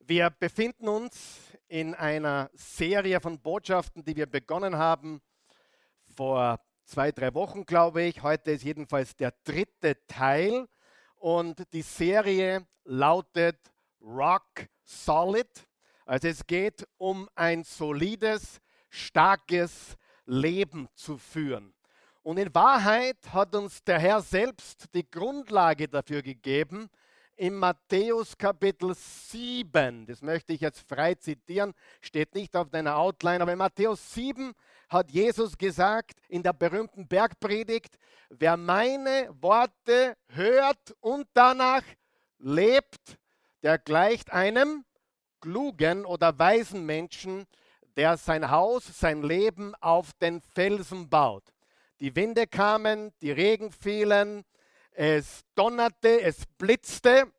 Wir befinden uns in einer Serie von Botschaften, die wir begonnen haben vor zwei, drei Wochen, glaube ich. Heute ist jedenfalls der dritte Teil und die Serie lautet Rock Solid. Also es geht um ein solides, starkes Leben zu führen. Und in Wahrheit hat uns der Herr selbst die Grundlage dafür gegeben, in Matthäus Kapitel 7, das möchte ich jetzt frei zitieren, steht nicht auf deiner Outline, aber in Matthäus 7 hat Jesus gesagt in der berühmten Bergpredigt, wer meine Worte hört und danach lebt, der gleicht einem klugen oder weisen Menschen, der sein Haus, sein Leben auf den Felsen baut. Die Winde kamen, die Regen fielen, es donnerte, es blitzte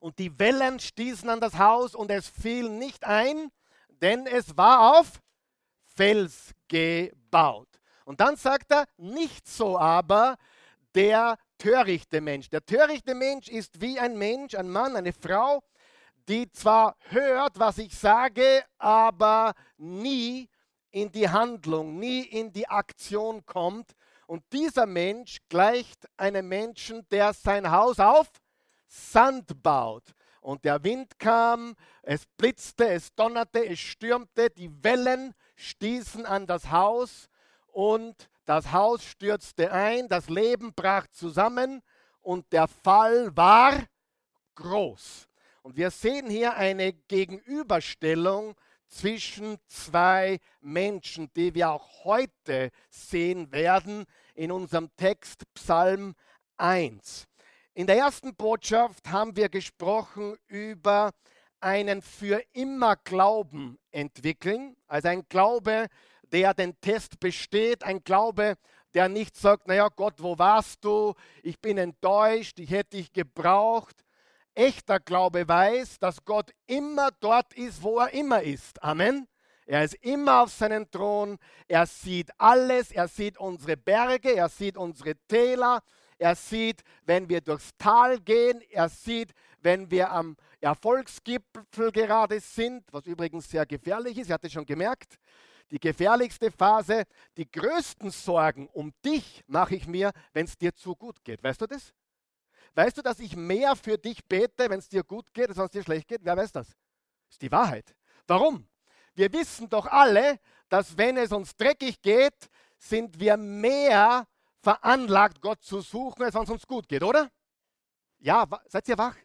und die Wellen stießen an das Haus und es fiel nicht ein, denn es war auf Fels gebaut. Und dann sagt er, nicht so aber der törichte Mensch. Der törichte Mensch ist wie ein Mensch, ein Mann, eine Frau, die zwar hört, was ich sage, aber nie in die Handlung, nie in die Aktion kommt und dieser Mensch gleicht einem Menschen, der sein Haus auf Sand baut. Und der Wind kam, es blitzte, es donnerte, es stürmte, die Wellen stießen an das Haus und das Haus stürzte ein, das Leben brach zusammen und der Fall war groß. Und wir sehen hier eine Gegenüberstellung zwischen zwei Menschen, die wir auch heute sehen werden in unserem Text Psalm 1. In der ersten Botschaft haben wir gesprochen über einen für immer Glauben entwickeln, also ein Glaube, der den Test besteht, ein Glaube, der nicht sagt, naja Gott, wo warst du? Ich bin enttäuscht, ich hätte dich gebraucht, echter Glaube weiß, dass Gott immer dort ist, wo er immer ist. Amen. Er ist immer auf seinem Thron. Er sieht alles. Er sieht unsere Berge. Er sieht unsere Täler. Er sieht, wenn wir durchs Tal gehen. Er sieht, wenn wir am Erfolgsgipfel gerade sind, was übrigens sehr gefährlich ist. Ihr habt schon gemerkt. Die gefährlichste Phase, die größten Sorgen um dich mache ich mir, wenn es dir zu gut geht. Weißt du das? Weißt du, dass ich mehr für dich bete, wenn es dir gut geht, als wenn es dir schlecht geht? Wer weiß das? Das ist die Wahrheit. Warum? Wir wissen doch alle, dass wenn es uns dreckig geht, sind wir mehr veranlagt, Gott zu suchen, als wenn es uns gut geht, oder? Ja, seid ihr wach?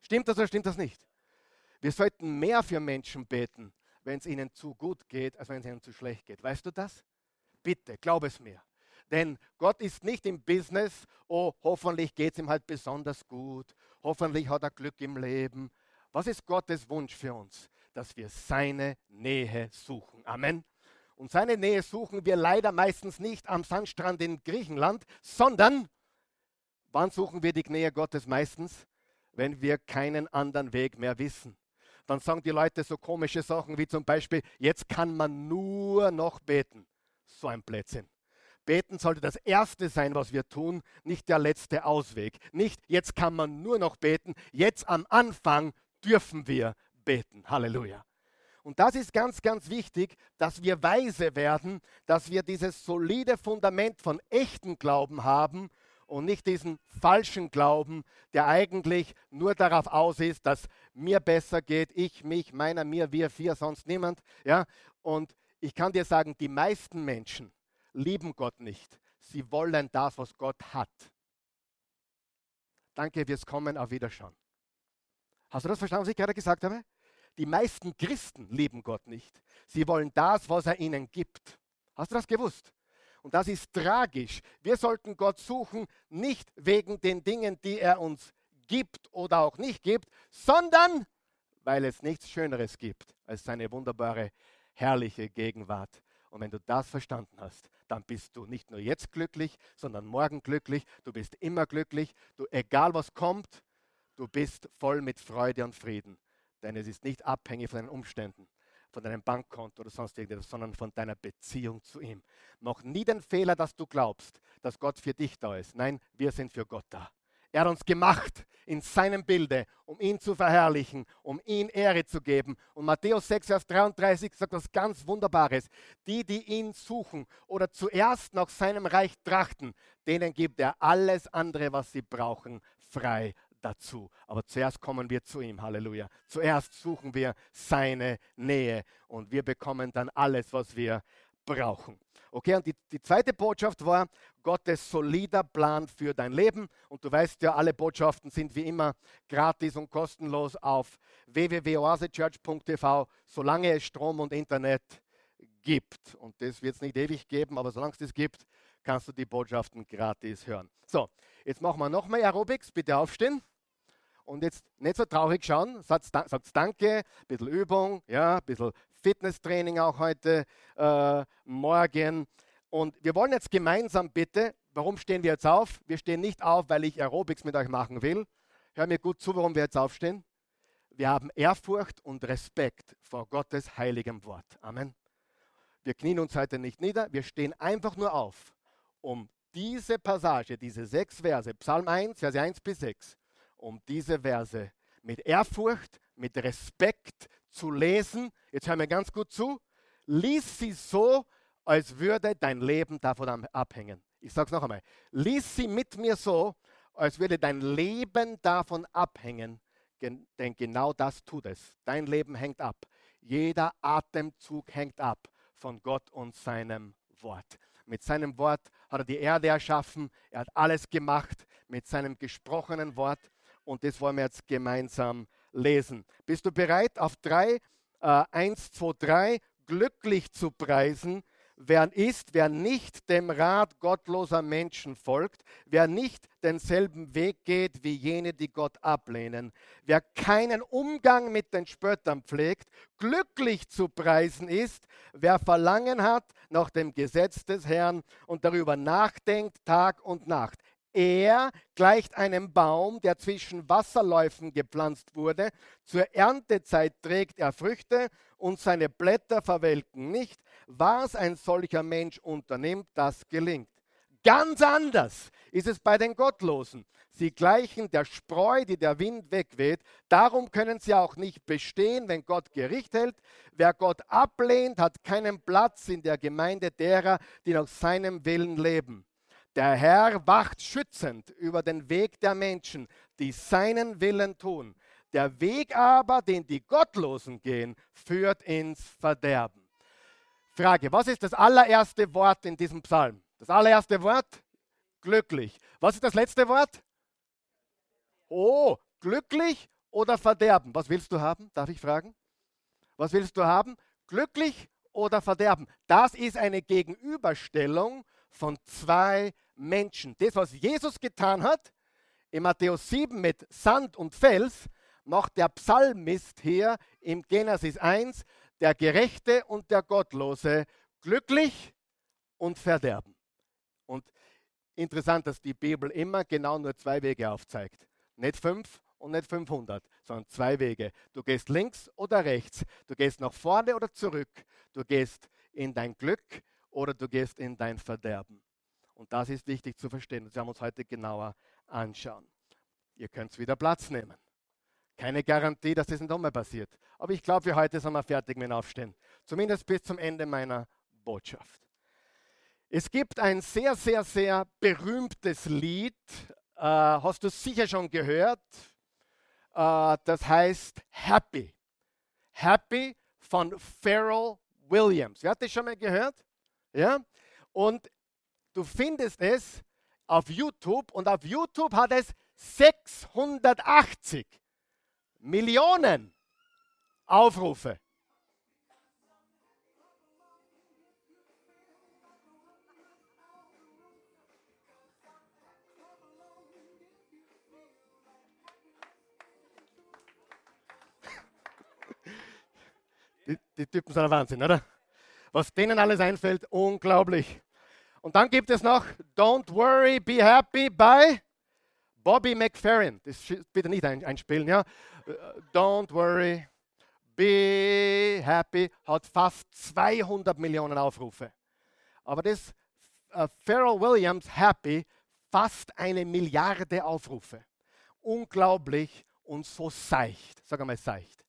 Stimmt das oder stimmt das nicht? Wir sollten mehr für Menschen beten, wenn es ihnen zu gut geht, als wenn es ihnen zu schlecht geht. Weißt du das? Bitte, glaub es mir. Denn Gott ist nicht im Business, oh, hoffentlich geht es ihm halt besonders gut, hoffentlich hat er Glück im Leben. Was ist Gottes Wunsch für uns? Dass wir seine Nähe suchen. Amen. Und seine Nähe suchen wir leider meistens nicht am Sandstrand in Griechenland, sondern wann suchen wir die Nähe Gottes meistens? Wenn wir keinen anderen Weg mehr wissen. Dann sagen die Leute so komische Sachen wie zum Beispiel, jetzt kann man nur noch beten. So ein Blödsinn. Beten sollte das Erste sein, was wir tun, nicht der letzte Ausweg. Nicht, jetzt kann man nur noch beten, jetzt am Anfang dürfen wir beten. Halleluja. Und das ist ganz, ganz wichtig, dass wir weise werden, dass wir dieses solide Fundament von echten Glauben haben und nicht diesen falschen Glauben, der eigentlich nur darauf aus ist, dass mir besser geht, ich, mich, meiner, mir, wir, vier, sonst niemand. Ja? Und ich kann dir sagen, die meisten Menschen, lieben Gott nicht. Sie wollen das, was Gott hat. Danke fürs Kommen, auf Wiederschauen. Hast du das verstanden, was ich gerade gesagt habe? Die meisten Christen lieben Gott nicht. Sie wollen das, was er ihnen gibt. Hast du das gewusst? Und das ist tragisch. Wir sollten Gott suchen, nicht wegen den Dingen, die er uns gibt oder auch nicht gibt, sondern weil es nichts Schöneres gibt als seine wunderbare, herrliche Gegenwart. Und wenn du das verstanden hast, dann bist du nicht nur jetzt glücklich, sondern morgen glücklich. Du bist immer glücklich. Du, egal was kommt, du bist voll mit Freude und Frieden. Denn es ist nicht abhängig von deinen Umständen, von deinem Bankkonto oder sonst irgendetwas, sondern von deiner Beziehung zu ihm. Noch nie den Fehler, dass du glaubst, dass Gott für dich da ist. Nein, wir sind für Gott da. Er hat uns gemacht in seinem Bilde, um ihn zu verherrlichen, um ihn Ehre zu geben. Und Matthäus 6, Vers 33 sagt was ganz Wunderbares. Die, die ihn suchen oder zuerst nach seinem Reich trachten, denen gibt er alles andere, was sie brauchen, frei dazu. Aber zuerst kommen wir zu ihm, Halleluja. Zuerst suchen wir seine Nähe und wir bekommen dann alles, was wir brauchen. Okay, und die, die zweite Botschaft war Gottes solider Plan für dein Leben. Und du weißt ja, alle Botschaften sind wie immer gratis und kostenlos auf www.oasechurch.tv, solange es Strom und Internet gibt. Und das wird es nicht ewig geben, aber solange es das gibt, kannst du die Botschaften gratis hören. So, jetzt machen wir noch mal Aerobics. Bitte aufstehen. Und jetzt nicht so traurig schauen, sagt, sagt Danke, ein bisschen Übung, ja, ein bisschen Fitnesstraining auch heute äh, Morgen. Und wir wollen jetzt gemeinsam bitte, warum stehen wir jetzt auf? Wir stehen nicht auf, weil ich Aerobics mit euch machen will. Hör mir gut zu, warum wir jetzt aufstehen. Wir haben Ehrfurcht und Respekt vor Gottes heiligem Wort. Amen. Wir knien uns heute nicht nieder, wir stehen einfach nur auf, um diese Passage, diese sechs Verse, Psalm 1, Verse 1 bis 6, um diese Verse mit Ehrfurcht, mit Respekt zu lesen. Jetzt hör mir ganz gut zu. Lies sie so, als würde dein Leben davon abhängen. Ich sage es noch einmal. Lies sie mit mir so, als würde dein Leben davon abhängen. Denn genau das tut es. Dein Leben hängt ab. Jeder Atemzug hängt ab von Gott und seinem Wort. Mit seinem Wort hat er die Erde erschaffen. Er hat alles gemacht mit seinem gesprochenen Wort. Und das wollen wir jetzt gemeinsam lesen. Bist du bereit, auf drei, äh, eins, zwei, drei, glücklich zu preisen, wer ist, wer nicht dem Rat gottloser Menschen folgt, wer nicht denselben Weg geht wie jene, die Gott ablehnen, wer keinen Umgang mit den Spöttern pflegt, glücklich zu preisen ist, wer Verlangen hat nach dem Gesetz des Herrn und darüber nachdenkt Tag und Nacht. Er gleicht einem Baum, der zwischen Wasserläufen gepflanzt wurde. Zur Erntezeit trägt er Früchte und seine Blätter verwelken nicht. Was ein solcher Mensch unternimmt, das gelingt. Ganz anders ist es bei den Gottlosen. Sie gleichen der Spreu, die der Wind wegweht. Darum können sie auch nicht bestehen, wenn Gott Gericht hält. Wer Gott ablehnt, hat keinen Platz in der Gemeinde derer, die nach seinem Willen leben. Der Herr wacht schützend über den Weg der Menschen, die seinen Willen tun. Der Weg aber, den die Gottlosen gehen, führt ins Verderben. Frage, was ist das allererste Wort in diesem Psalm? Das allererste Wort? Glücklich. Was ist das letzte Wort? Oh, glücklich oder Verderben? Was willst du haben? Darf ich fragen? Was willst du haben? Glücklich oder Verderben? Das ist eine Gegenüberstellung von zwei Menschen. Das, was Jesus getan hat, in Matthäus 7 mit Sand und Fels, macht der Psalmist hier im Genesis 1, der Gerechte und der Gottlose, glücklich und verderben. Und interessant, dass die Bibel immer genau nur zwei Wege aufzeigt. Nicht fünf und nicht 500, sondern zwei Wege. Du gehst links oder rechts. Du gehst nach vorne oder zurück. Du gehst in dein Glück oder du gehst in dein Verderben. Und das ist wichtig zu verstehen. Das werden wir uns heute genauer anschauen. Ihr könnt wieder Platz nehmen. Keine Garantie, dass das nicht nochmal passiert. Aber ich glaube, für heute sind wir fertig mit dem Aufstehen. Zumindest bis zum Ende meiner Botschaft. Es gibt ein sehr, sehr, sehr berühmtes Lied, äh, hast du sicher schon gehört. Äh, das heißt Happy. Happy von Pharrell Williams. Wer hat das schon mal gehört? Ja? Und du findest es auf YouTube und auf YouTube hat es 680 Millionen Aufrufe. Die, die Typen sind ein Wahnsinn, oder? Was denen alles einfällt, unglaublich. Und dann gibt es noch Don't Worry, Be Happy by Bobby McFerrin. Das bitte nicht einspielen, ja. Don't Worry, Be Happy hat fast 200 Millionen Aufrufe. Aber das uh, Pharrell Williams Happy fast eine Milliarde Aufrufe. Unglaublich und so seicht. Sag einmal seicht.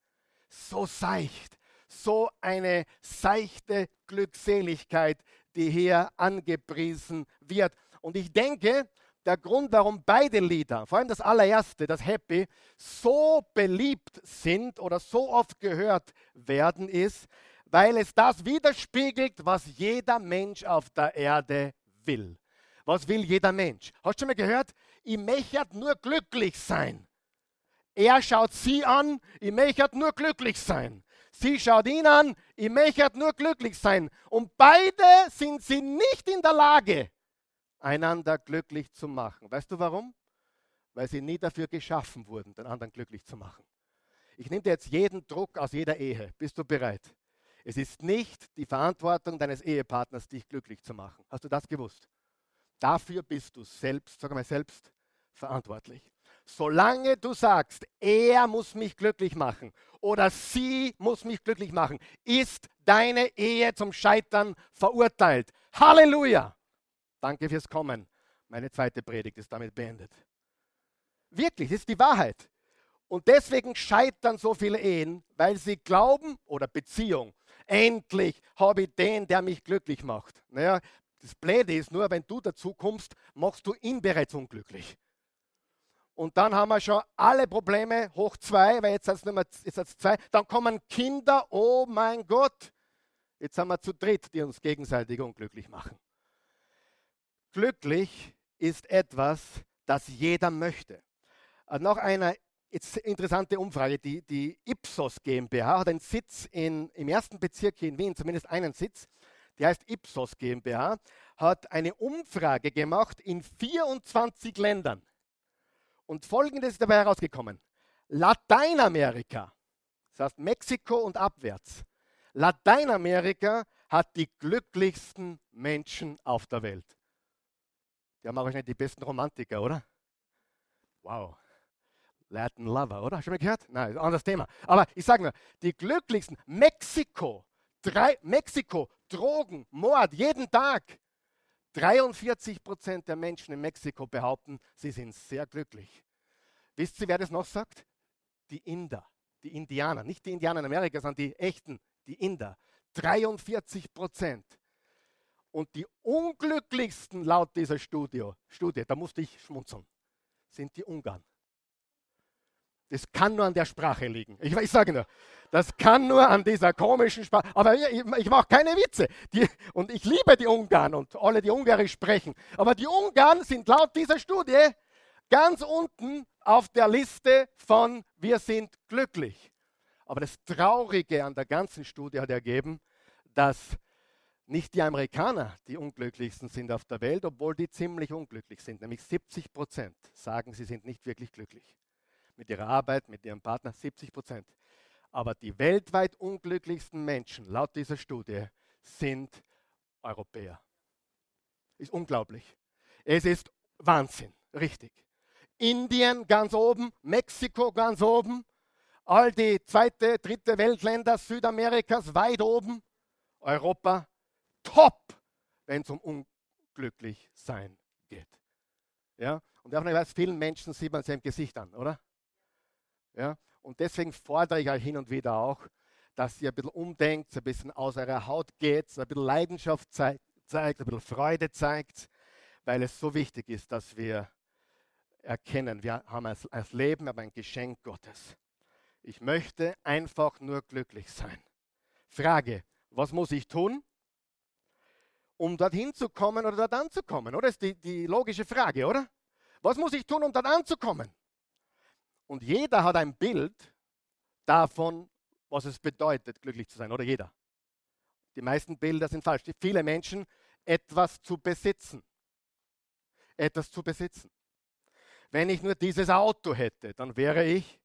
So seicht. So eine seichte Glückseligkeit, die hier angepriesen wird. Und ich denke, der Grund, warum beide Lieder, vor allem das allererste, das Happy, so beliebt sind oder so oft gehört werden, ist, weil es das widerspiegelt, was jeder Mensch auf der Erde will. Was will jeder Mensch? Hast du schon mal gehört? Ich möchte nur glücklich sein. Er schaut sie an, ich möchte nur glücklich sein. Sie schaut ihn an, ich möchte nur glücklich sein. Und beide sind sie nicht in der Lage, einander glücklich zu machen. Weißt du warum? Weil sie nie dafür geschaffen wurden, den anderen glücklich zu machen. Ich nehme dir jetzt jeden Druck aus jeder Ehe. Bist du bereit? Es ist nicht die Verantwortung deines Ehepartners, dich glücklich zu machen. Hast du das gewusst? Dafür bist du selbst, sag mal selbst, verantwortlich. Solange du sagst, er muss mich glücklich machen oder sie muss mich glücklich machen, ist deine Ehe zum Scheitern verurteilt. Halleluja! Danke fürs Kommen. Meine zweite Predigt ist damit beendet. Wirklich, das ist die Wahrheit. Und deswegen scheitern so viele Ehen, weil sie glauben, oder Beziehung, endlich habe ich den, der mich glücklich macht. Naja, das Blöde ist nur, wenn du dazu kommst, machst du ihn bereits unglücklich. Und dann haben wir schon alle Probleme hoch zwei, weil jetzt ist es zwei. Dann kommen Kinder, oh mein Gott. Jetzt haben wir zu dritt, die uns gegenseitig unglücklich machen. Glücklich ist etwas, das jeder möchte. Äh, noch eine interessante Umfrage. Die, die Ipsos GmbH hat einen Sitz in, im ersten Bezirk hier in Wien, zumindest einen Sitz. Die heißt Ipsos GmbH, hat eine Umfrage gemacht in 24 Ländern. Und folgendes ist dabei herausgekommen. Lateinamerika, das heißt Mexiko und abwärts, Lateinamerika hat die glücklichsten Menschen auf der Welt. Die haben auch nicht die besten Romantiker, oder? Wow. Latin Lover, oder? Hast du mal gehört? Nein, ist ein anderes Thema. Aber ich sage nur, die glücklichsten, Mexiko, drei, Mexiko, Drogen, Mord, jeden Tag. 43 Prozent der Menschen in Mexiko behaupten, sie sind sehr glücklich. Wisst ihr, wer das noch sagt? Die Inder, die Indianer, nicht die Indianer in Amerika, sondern die echten, die Inder. 43 Prozent. Und die unglücklichsten laut dieser Studie, Studie, da musste ich schmunzeln, sind die Ungarn. Das kann nur an der Sprache liegen. Ich, ich sage nur, das kann nur an dieser komischen Sprache. Aber ich, ich mache keine Witze. Die, und ich liebe die Ungarn und alle, die Ungarisch sprechen. Aber die Ungarn sind laut dieser Studie ganz unten auf der Liste von wir sind glücklich. Aber das Traurige an der ganzen Studie hat ergeben, dass nicht die Amerikaner die unglücklichsten sind auf der Welt, obwohl die ziemlich unglücklich sind. Nämlich 70 Prozent sagen, sie sind nicht wirklich glücklich. Mit ihrer Arbeit, mit ihrem Partner, 70 Prozent. Aber die weltweit unglücklichsten Menschen, laut dieser Studie, sind Europäer. Ist unglaublich. Es ist Wahnsinn, richtig. Indien ganz oben, Mexiko ganz oben, all die zweite, dritte Weltländer Südamerikas weit oben, Europa top, wenn es um unglücklich sein geht. Ja? Und auch weiß, vielen Menschen sieht man es im Gesicht an, oder? Ja? Und deswegen fordere ich euch hin und wieder auch, dass ihr ein bisschen umdenkt, ein bisschen aus eurer Haut geht, ein bisschen Leidenschaft zeigt, ein bisschen Freude zeigt, weil es so wichtig ist, dass wir erkennen, wir haben als, als Leben aber ein Geschenk Gottes. Ich möchte einfach nur glücklich sein. Frage, was muss ich tun? um dorthin zu kommen oder dort anzukommen? Oder ist die, die logische Frage, oder? Was muss ich tun, um dort anzukommen? Und jeder hat ein Bild davon, was es bedeutet, glücklich zu sein, oder jeder. Die meisten Bilder sind falsch. Viele Menschen etwas zu besitzen. Etwas zu besitzen. Wenn ich nur dieses Auto hätte, dann wäre ich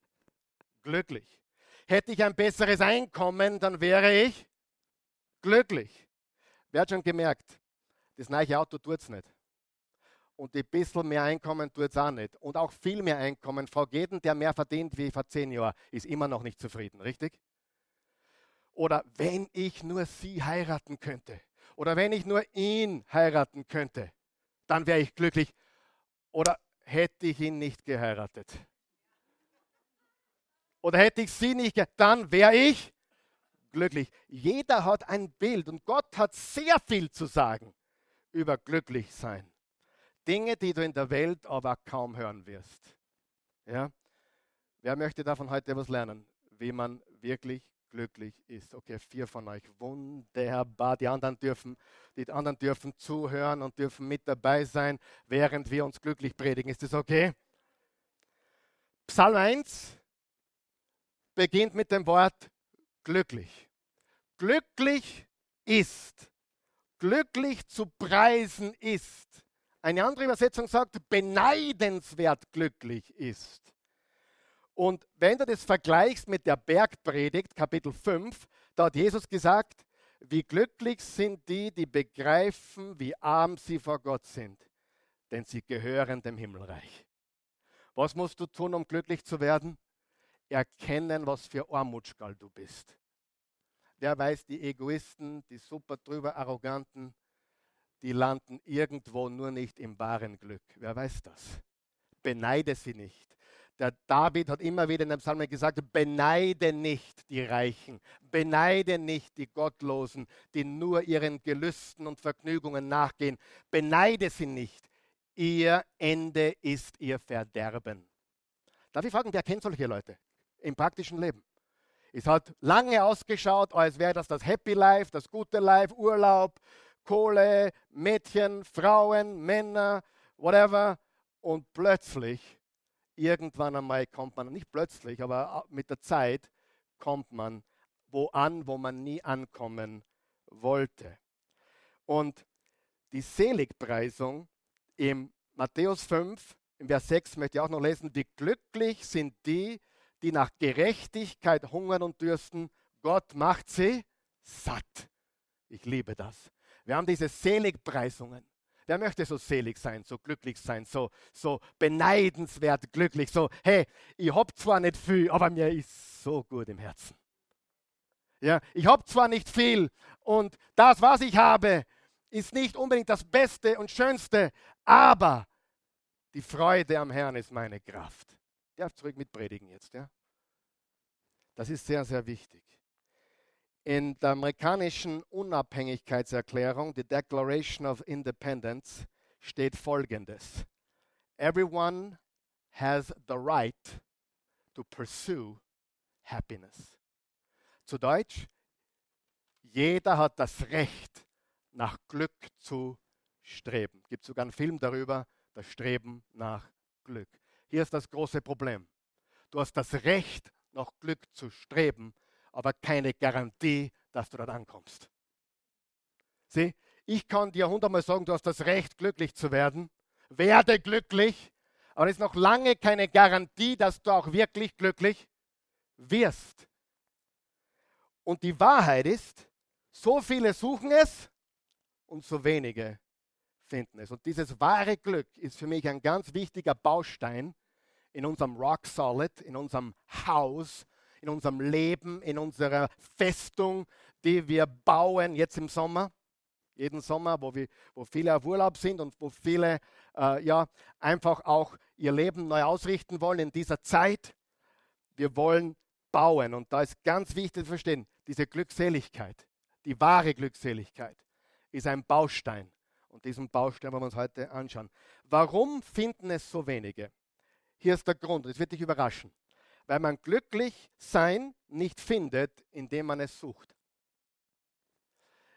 glücklich. Hätte ich ein besseres Einkommen, dann wäre ich glücklich. Wer hat schon gemerkt, das neue Auto tut es nicht. Und ein bisschen mehr Einkommen tut es auch nicht. Und auch viel mehr Einkommen. Frau jeden, der mehr verdient wie vor zehn Jahren, ist immer noch nicht zufrieden, richtig? Oder wenn ich nur sie heiraten könnte. Oder wenn ich nur ihn heiraten könnte, dann wäre ich glücklich. Oder hätte ich ihn nicht geheiratet? Oder hätte ich sie nicht geheiratet? Dann wäre ich glücklich. Jeder hat ein Bild und Gott hat sehr viel zu sagen über glücklich sein. Dinge, die du in der Welt aber kaum hören wirst. Ja? Wer möchte davon heute was lernen? Wie man wirklich glücklich ist. Okay, vier von euch. Wunderbar. Die anderen dürfen, die anderen dürfen zuhören und dürfen mit dabei sein, während wir uns glücklich predigen. Ist das okay? Psalm 1 beginnt mit dem Wort glücklich. Glücklich ist. Glücklich zu preisen ist. Eine andere Übersetzung sagt, beneidenswert glücklich ist. Und wenn du das vergleichst mit der Bergpredigt, Kapitel 5, da hat Jesus gesagt, wie glücklich sind die, die begreifen, wie arm sie vor Gott sind, denn sie gehören dem Himmelreich. Was musst du tun, um glücklich zu werden? Erkennen, was für Armutschgall du bist. Wer weiß, die Egoisten, die super drüber Arroganten, die landen irgendwo nur nicht im wahren Glück. Wer weiß das? Beneide sie nicht. Der David hat immer wieder in dem Psalm gesagt, beneide nicht die Reichen, beneide nicht die Gottlosen, die nur ihren Gelüsten und Vergnügungen nachgehen. Beneide sie nicht. Ihr Ende ist ihr Verderben. Darf ich fragen, wer kennt solche Leute im praktischen Leben? Es hat lange ausgeschaut, als wäre das das Happy Life, das gute Life, Urlaub, Kohle, Mädchen, Frauen, Männer, whatever. Und plötzlich irgendwann einmal kommt man, nicht plötzlich, aber mit der Zeit kommt man wo an, wo man nie ankommen wollte. Und die Seligpreisung im Matthäus 5, im Vers 6 möchte ich auch noch lesen, wie glücklich sind die, die nach Gerechtigkeit hungern und dürsten. Gott macht sie satt. Ich liebe das. Wir haben diese Seligpreisungen. Wer möchte so selig sein, so glücklich sein, so, so beneidenswert glücklich, so, hey, ich habe zwar nicht viel, aber mir ist so gut im Herzen. Ja, ich habe zwar nicht viel und das, was ich habe, ist nicht unbedingt das Beste und Schönste, aber die Freude am Herrn ist meine Kraft. Ich darf zurück mit predigen jetzt, ja? Das ist sehr, sehr wichtig. In der amerikanischen Unabhängigkeitserklärung, die Declaration of Independence, steht folgendes. Everyone has the right to pursue happiness. Zu Deutsch, jeder hat das Recht, nach Glück zu streben. Es gibt sogar einen Film darüber, das Streben nach Glück. Hier ist das große Problem. Du hast das Recht, nach Glück zu streben, aber keine Garantie, dass du dort ankommst. Sieh, ich kann dir hundertmal sagen, du hast das Recht, glücklich zu werden. Werde glücklich, aber es ist noch lange keine Garantie, dass du auch wirklich glücklich wirst. Und die Wahrheit ist, so viele suchen es und so wenige finden es. Und dieses wahre Glück ist für mich ein ganz wichtiger Baustein in unserem Rock Solid, in unserem Haus, in unserem Leben, in unserer Festung, die wir bauen jetzt im Sommer. Jeden Sommer, wo, wir, wo viele auf Urlaub sind und wo viele äh, ja, einfach auch ihr Leben neu ausrichten wollen in dieser Zeit. Wir wollen bauen und da ist ganz wichtig zu verstehen, diese Glückseligkeit, die wahre Glückseligkeit, ist ein Baustein. Und diesen Baustein wollen wir uns heute anschauen. Warum finden es so wenige? Hier ist der Grund, das wird dich überraschen weil man glücklich sein nicht findet, indem man es sucht.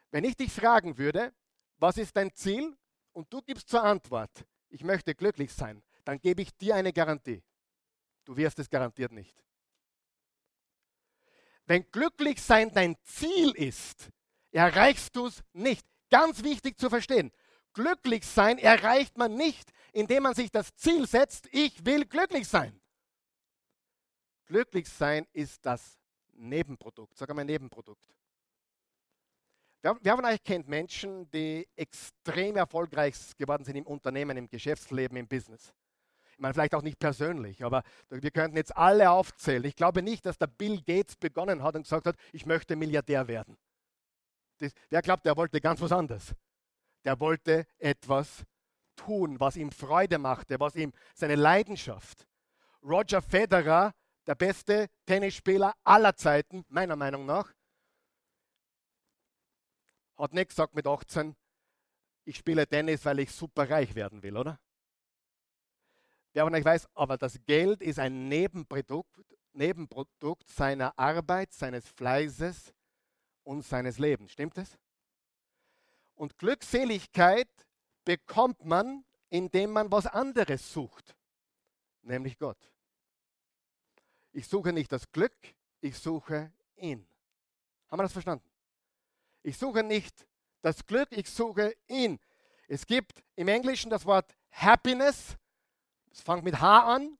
Wenn ich dich fragen würde, was ist dein Ziel und du gibst zur Antwort, ich möchte glücklich sein, dann gebe ich dir eine Garantie. Du wirst es garantiert nicht. Wenn glücklich sein dein Ziel ist, erreichst du es nicht. Ganz wichtig zu verstehen. Glücklich sein erreicht man nicht, indem man sich das Ziel setzt, ich will glücklich sein. Glücklich sein ist das Nebenprodukt, sag einmal Nebenprodukt. Wer von euch kennt Menschen, die extrem erfolgreich geworden sind im Unternehmen, im Geschäftsleben, im Business? Ich meine, vielleicht auch nicht persönlich, aber wir könnten jetzt alle aufzählen. Ich glaube nicht, dass der Bill Gates begonnen hat und gesagt hat, ich möchte Milliardär werden. Das, der glaubt, der wollte ganz was anderes. Der wollte etwas tun, was ihm Freude machte, was ihm seine Leidenschaft. Roger Federer, der beste Tennisspieler aller Zeiten, meiner Meinung nach, hat nicht gesagt mit 18, ich spiele Tennis, weil ich super reich werden will, oder? Wer von euch weiß, aber das Geld ist ein Nebenprodukt, Nebenprodukt seiner Arbeit, seines Fleißes und seines Lebens. Stimmt es? Und Glückseligkeit bekommt man, indem man was anderes sucht, nämlich Gott. Ich suche nicht das Glück, ich suche ihn. Haben wir das verstanden? Ich suche nicht das Glück, ich suche ihn. Es gibt im Englischen das Wort Happiness, es fängt mit H an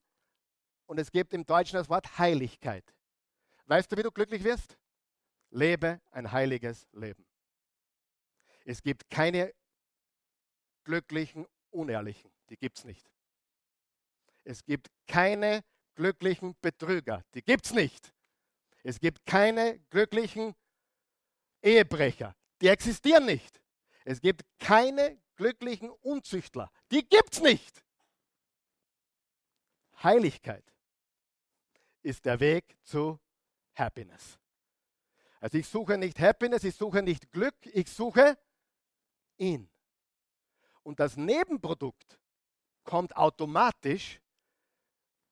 und es gibt im Deutschen das Wort Heiligkeit. Weißt du, wie du glücklich wirst? Lebe ein heiliges Leben. Es gibt keine glücklichen Unehrlichen, die gibt es nicht. Es gibt keine glücklichen Betrüger, die gibt es nicht. Es gibt keine glücklichen Ehebrecher, die existieren nicht. Es gibt keine glücklichen Unzüchtler, die gibt es nicht. Heiligkeit ist der Weg zu Happiness. Also ich suche nicht Happiness, ich suche nicht Glück, ich suche ihn. Und das Nebenprodukt kommt automatisch,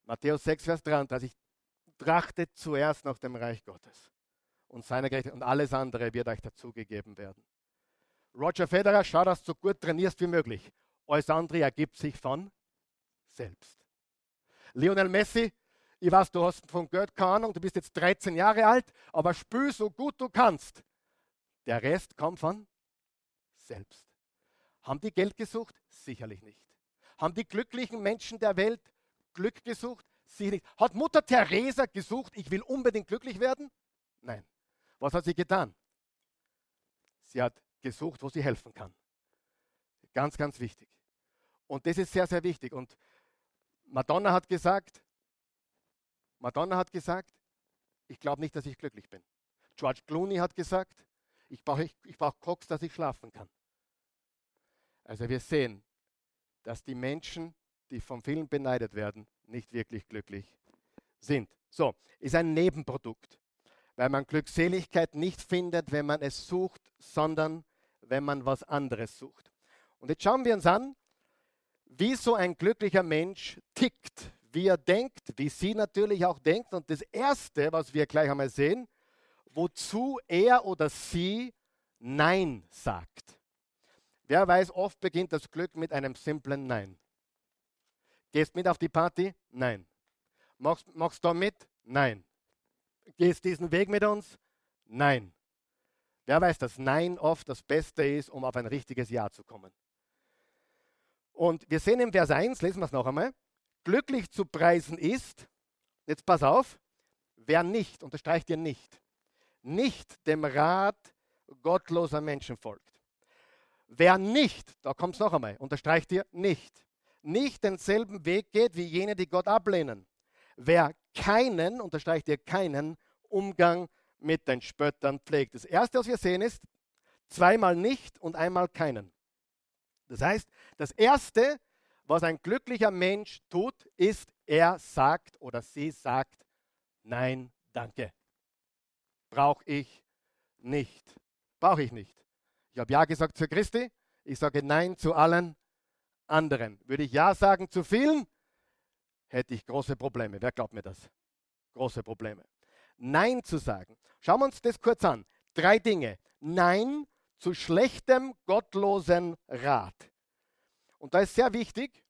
Matthäus 6, Vers 33, trachtet zuerst nach dem Reich Gottes und seiner Gerechtigkeit und alles andere wird euch dazugegeben werden. Roger Federer, schau, dass du so gut trainierst wie möglich. Alles andere ergibt sich von selbst. Lionel Messi, ich weiß, du hast von Geld keine Ahnung, du bist jetzt 13 Jahre alt, aber spül so gut du kannst. Der Rest kommt von selbst. Haben die Geld gesucht? Sicherlich nicht. Haben die glücklichen Menschen der Welt Glück gesucht? Sicherlich nicht. Hat Mutter Teresa gesucht, ich will unbedingt glücklich werden? Nein. Was hat sie getan? Sie hat gesucht, wo sie helfen kann. Ganz, ganz wichtig. Und das ist sehr, sehr wichtig. Und Madonna hat gesagt, Madonna hat gesagt, ich glaube nicht, dass ich glücklich bin. George Clooney hat gesagt, ich brauche ich, ich brauch Koks, dass ich schlafen kann. Also wir sehen, dass die Menschen, die vom vielen beneidet werden, nicht wirklich glücklich sind. So, ist ein Nebenprodukt, weil man Glückseligkeit nicht findet, wenn man es sucht, sondern wenn man was anderes sucht. Und jetzt schauen wir uns an, wie so ein glücklicher Mensch tickt, wie er denkt, wie sie natürlich auch denkt. Und das Erste, was wir gleich einmal sehen, wozu er oder sie Nein sagt. Wer weiß, oft beginnt das Glück mit einem simplen Nein. Gehst mit auf die Party? Nein. Machst, machst du mit? Nein. Gehst diesen Weg mit uns? Nein. Wer weiß, dass Nein oft das Beste ist, um auf ein richtiges Ja zu kommen. Und wir sehen im Vers 1, lesen wir es noch einmal, glücklich zu preisen ist, jetzt pass auf, wer nicht, unterstreicht ihr nicht, nicht dem Rat gottloser Menschen folgt. Wer nicht, da kommt es noch einmal, unterstreicht ihr nicht, nicht denselben Weg geht wie jene, die Gott ablehnen. Wer keinen, unterstreicht ihr keinen, Umgang mit den Spöttern pflegt. Das erste, was wir sehen, ist zweimal nicht und einmal keinen. Das heißt, das Erste, was ein glücklicher Mensch tut, ist, er sagt oder sie sagt, nein, danke. Brauche ich nicht. Brauche ich nicht. Ich habe Ja gesagt zu Christi, ich sage Nein zu allen anderen. Würde ich Ja sagen zu vielen, hätte ich große Probleme. Wer glaubt mir das? Große Probleme. Nein zu sagen. Schauen wir uns das kurz an. Drei Dinge. Nein zu schlechtem, gottlosen Rat. Und da ist sehr wichtig,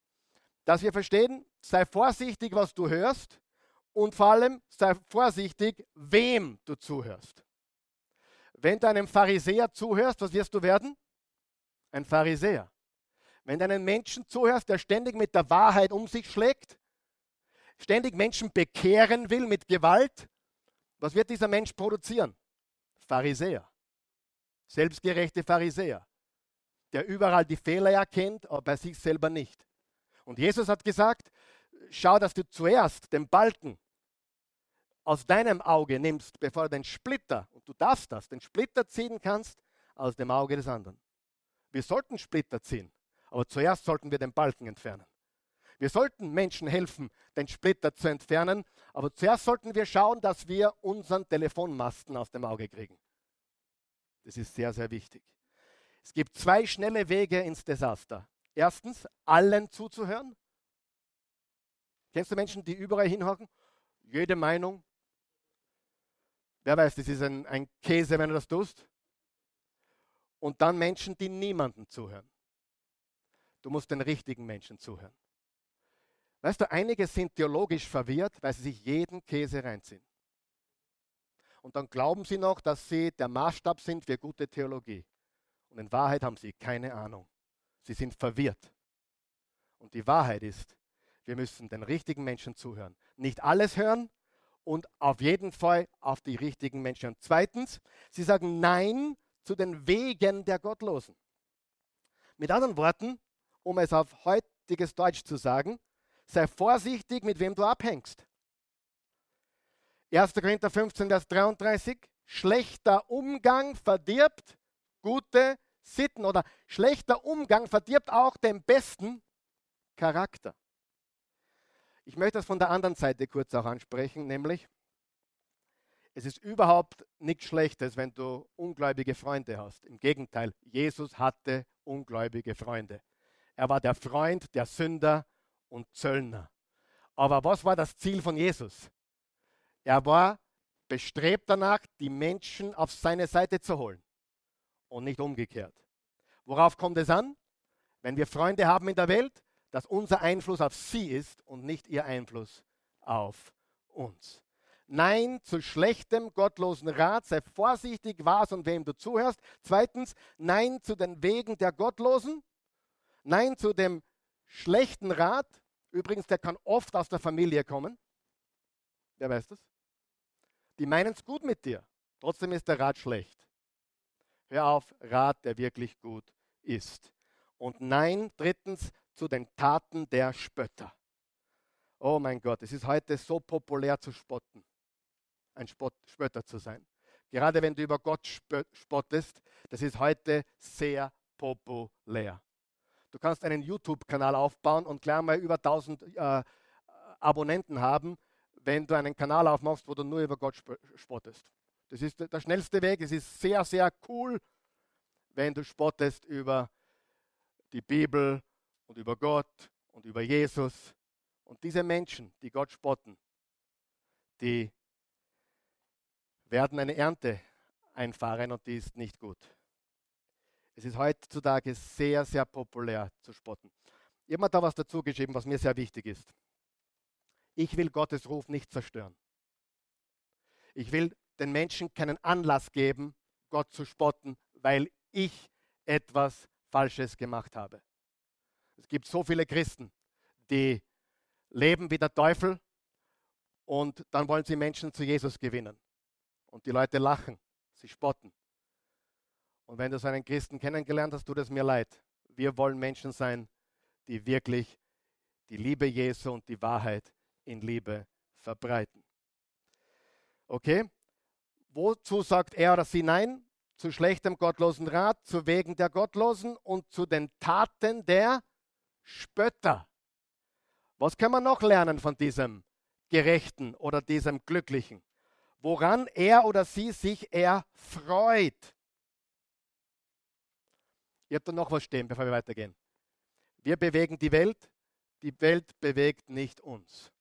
dass wir verstehen, sei vorsichtig, was du hörst und vor allem sei vorsichtig, wem du zuhörst. Wenn du einem Pharisäer zuhörst, was wirst du werden? Ein Pharisäer. Wenn du einem Menschen zuhörst, der ständig mit der Wahrheit um sich schlägt, ständig Menschen bekehren will mit Gewalt, was wird dieser Mensch produzieren? Pharisäer selbstgerechte Pharisäer, der überall die Fehler erkennt, aber bei sich selber nicht. Und Jesus hat gesagt, schau, dass du zuerst den Balken aus deinem Auge nimmst, bevor du den Splitter, und du darfst das, den Splitter ziehen kannst aus dem Auge des anderen. Wir sollten Splitter ziehen, Aber zuerst sollten wir den Balken entfernen. Wir sollten Menschen helfen, den Splitter zu entfernen, aber zuerst sollten wir schauen, dass wir unseren Telefonmasten aus dem Auge kriegen. Das ist sehr, sehr wichtig. Es gibt zwei schnelle Wege ins Desaster. Erstens, allen zuzuhören. Kennst du Menschen, die überall hinhocken? Jede Meinung. Wer weiß, das ist ein, ein Käse, wenn du das tust. Und dann Menschen, die niemandem zuhören. Du musst den richtigen Menschen zuhören. Weißt du, einige sind theologisch verwirrt, weil sie sich jeden Käse reinziehen. Und dann glauben sie noch, dass sie der Maßstab sind für gute Theologie. Und in Wahrheit haben sie keine Ahnung. Sie sind verwirrt. Und die Wahrheit ist, wir müssen den richtigen Menschen zuhören. Nicht alles hören und auf jeden Fall auf die richtigen Menschen hören. Zweitens, sie sagen Nein zu den Wegen der Gottlosen. Mit anderen Worten, um es auf heutiges Deutsch zu sagen, sei vorsichtig, mit wem du abhängst. 1. Korinther 15, Vers 33, schlechter Umgang verdirbt gute Sitten oder schlechter Umgang verdirbt auch den besten Charakter. Ich möchte das von der anderen Seite kurz auch ansprechen, nämlich es ist überhaupt nichts Schlechtes, wenn du ungläubige Freunde hast. Im Gegenteil, Jesus hatte ungläubige Freunde. Er war der Freund der Sünder und Zöllner. Aber was war das Ziel von Jesus? Er war bestrebt danach, die Menschen auf seine Seite zu holen und nicht umgekehrt. Worauf kommt es an? Wenn wir Freunde haben in der Welt, dass unser Einfluss auf sie ist und nicht ihr Einfluss auf uns. Nein zu schlechtem, gottlosen Rat. Sei vorsichtig, was und wem du zuhörst. Zweitens, nein zu den Wegen der Gottlosen. Nein zu dem schlechten Rat. Übrigens, der kann oft aus der Familie kommen. Wer weiß das? Die meinen es gut mit dir. Trotzdem ist der Rat schlecht. Hör auf, Rat, der wirklich gut ist. Und nein, drittens, zu den Taten der Spötter. Oh mein Gott, es ist heute so populär zu spotten ein Spott, Spötter zu sein. Gerade wenn du über Gott spottest, das ist heute sehr populär. Du kannst einen YouTube-Kanal aufbauen und gleich mal über 1000 äh, Abonnenten haben, wenn du einen Kanal aufmachst, wo du nur über Gott spottest. Das ist der schnellste Weg. Es ist sehr, sehr cool, wenn du spottest über die Bibel und über Gott und über Jesus. Und diese Menschen, die Gott spotten, die werden eine Ernte einfahren und die ist nicht gut. Es ist heutzutage sehr, sehr populär zu spotten. Ich habe mir da was dazu geschrieben, was mir sehr wichtig ist. Ich will Gottes Ruf nicht zerstören. Ich will den Menschen keinen Anlass geben, Gott zu spotten, weil ich etwas Falsches gemacht habe. Es gibt so viele Christen, die leben wie der Teufel und dann wollen sie Menschen zu Jesus gewinnen. Und die Leute lachen, sie spotten. Und wenn du so einen Christen kennengelernt hast, tut es mir leid. Wir wollen Menschen sein, die wirklich die Liebe Jesu und die Wahrheit in Liebe verbreiten. Okay? Wozu sagt er oder sie Nein? Zu schlechtem gottlosen Rat, zu Wegen der Gottlosen und zu den Taten der Spötter. Was kann man noch lernen von diesem Gerechten oder diesem Glücklichen? woran er oder sie sich erfreut. Ihr habt da noch was stehen, bevor wir weitergehen. Wir bewegen die Welt, die Welt bewegt nicht uns.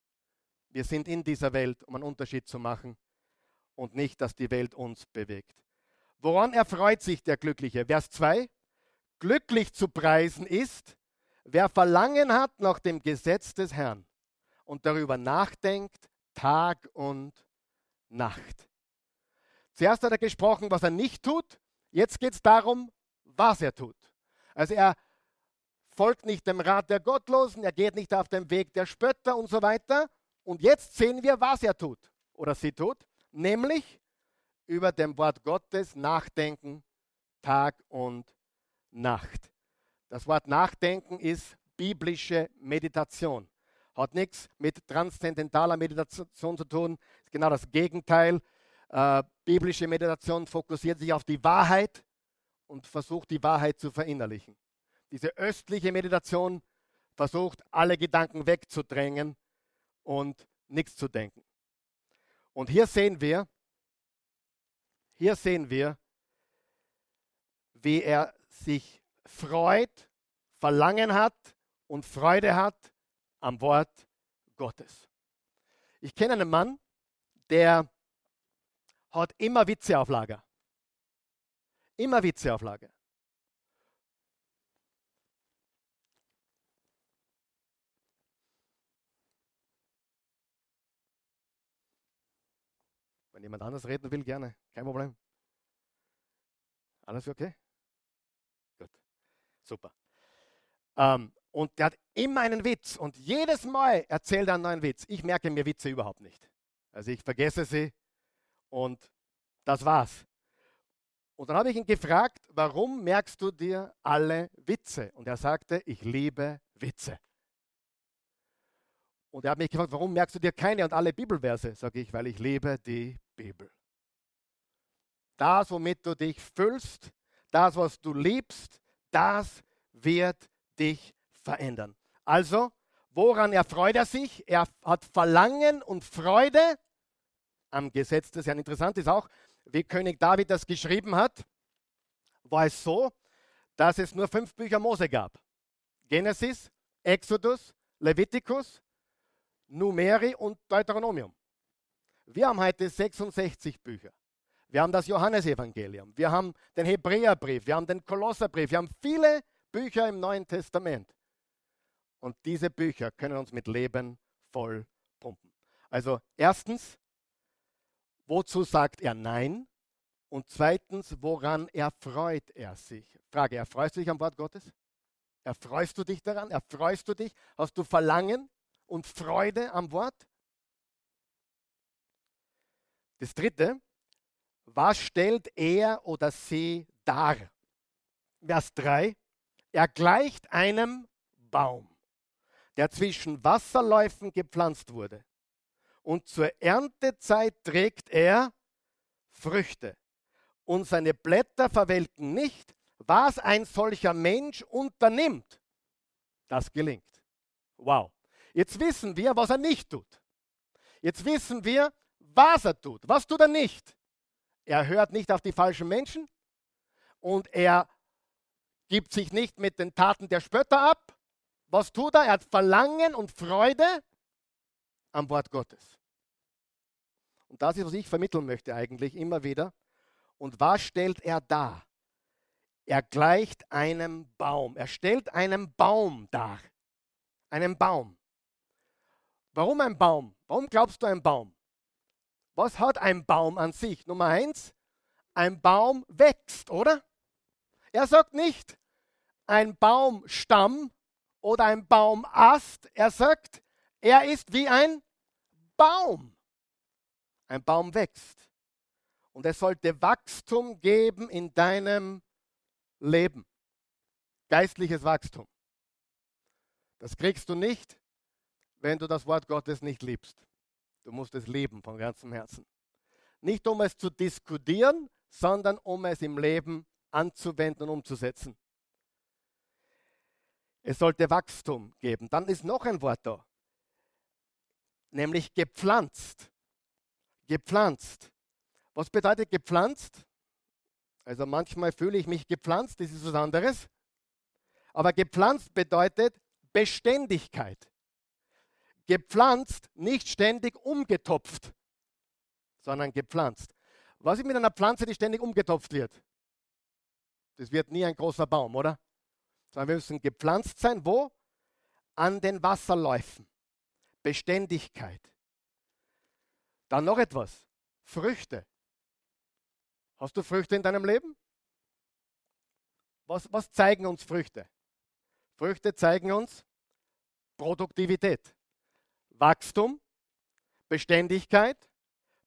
Wir sind in dieser Welt, um einen Unterschied zu machen und nicht, dass die Welt uns bewegt. Woran erfreut sich der Glückliche? Vers 2. Glücklich zu preisen ist, wer Verlangen hat nach dem Gesetz des Herrn und darüber nachdenkt Tag und Nacht. Zuerst hat er gesprochen, was er nicht tut. Jetzt geht es darum, was er tut. Also er folgt nicht dem Rat der Gottlosen, er geht nicht auf den Weg der Spötter und so weiter. Und jetzt sehen wir, was er tut oder sie tut, nämlich über dem Wort Gottes nachdenken Tag und Nacht. Das Wort Nachdenken ist biblische Meditation. Hat nichts mit transzendentaler Meditation zu tun, ist genau das Gegenteil. Äh, biblische Meditation fokussiert sich auf die Wahrheit und versucht die Wahrheit zu verinnerlichen. diese östliche Meditation versucht, alle Gedanken wegzudrängen und nichts zu denken. Und hier sehen wir, hier sehen wir, wie er sich freut, Verlangen hat und Freude hat am Wort Gottes. Ich kenne einen Mann, der hat immer Witze auf Lager. Immer Witze auf Lager. Wenn jemand anders reden will, gerne. Kein Problem. Alles okay? Gut. Super. Ähm, und der hat immer einen Witz und jedes Mal erzählt er einen neuen Witz. Ich merke mir Witze überhaupt nicht. Also ich vergesse sie und das war's. Und dann habe ich ihn gefragt, warum merkst du dir alle Witze? Und er sagte, ich liebe Witze. Und er hat mich gefragt, warum merkst du dir keine und alle Bibelverse? Sage ich, weil ich liebe die Bibel. Das, womit du dich füllst, das, was du liebst, das wird dich verändern. Also, woran erfreut er sich? Er hat Verlangen und Freude am Gesetz des Herrn. Interessant ist auch, wie König David das geschrieben hat, war es so, dass es nur fünf Bücher Mose gab. Genesis, Exodus, Leviticus, Numeri und Deuteronomium. Wir haben heute 66 Bücher. Wir haben das Johannesevangelium, wir haben den Hebräerbrief, wir haben den Kolosserbrief, wir haben viele Bücher im Neuen Testament. Und diese Bücher können uns mit Leben voll pumpen. Also erstens, wozu sagt er Nein? Und zweitens, woran erfreut er sich? Frage, erfreust du dich am Wort Gottes? Erfreust du dich daran? Erfreust du dich? Hast du Verlangen und Freude am Wort? Das dritte, was stellt er oder sie dar? Vers 3, er gleicht einem Baum, der zwischen Wasserläufen gepflanzt wurde. Und zur Erntezeit trägt er Früchte. Und seine Blätter verwelken nicht. Was ein solcher Mensch unternimmt, das gelingt. Wow. Jetzt wissen wir, was er nicht tut. Jetzt wissen wir, was er tut. Was tut er nicht? Er hört nicht auf die falschen Menschen und er gibt sich nicht mit den Taten der Spötter ab. Was tut er? Er hat Verlangen und Freude am Wort Gottes. Und das ist, was ich vermitteln möchte eigentlich immer wieder. Und was stellt er dar? Er gleicht einem Baum. Er stellt einen Baum dar. Einen Baum. Warum ein Baum? Warum glaubst du ein Baum? Was hat ein Baum an sich? Nummer eins, ein Baum wächst, oder? Er sagt nicht ein Baumstamm oder ein Baumast. Er sagt, er ist wie ein Baum. Ein Baum wächst. Und es sollte Wachstum geben in deinem Leben. Geistliches Wachstum. Das kriegst du nicht, wenn du das Wort Gottes nicht liebst. Du musst es lieben von ganzem Herzen. Nicht um es zu diskutieren, sondern um es im Leben anzuwenden und umzusetzen. Es sollte Wachstum geben. Dann ist noch ein Wort da, nämlich gepflanzt. Gepflanzt. Was bedeutet gepflanzt? Also manchmal fühle ich mich gepflanzt, das ist was anderes. Aber gepflanzt bedeutet Beständigkeit. Gepflanzt, nicht ständig umgetopft, sondern gepflanzt. Was ist mit einer Pflanze, die ständig umgetopft wird? Das wird nie ein großer Baum, oder? Sondern wir müssen gepflanzt sein. Wo? An den Wasserläufen. Beständigkeit. Dann noch etwas. Früchte. Hast du Früchte in deinem Leben? Was, was zeigen uns Früchte? Früchte zeigen uns Produktivität. Wachstum, Beständigkeit,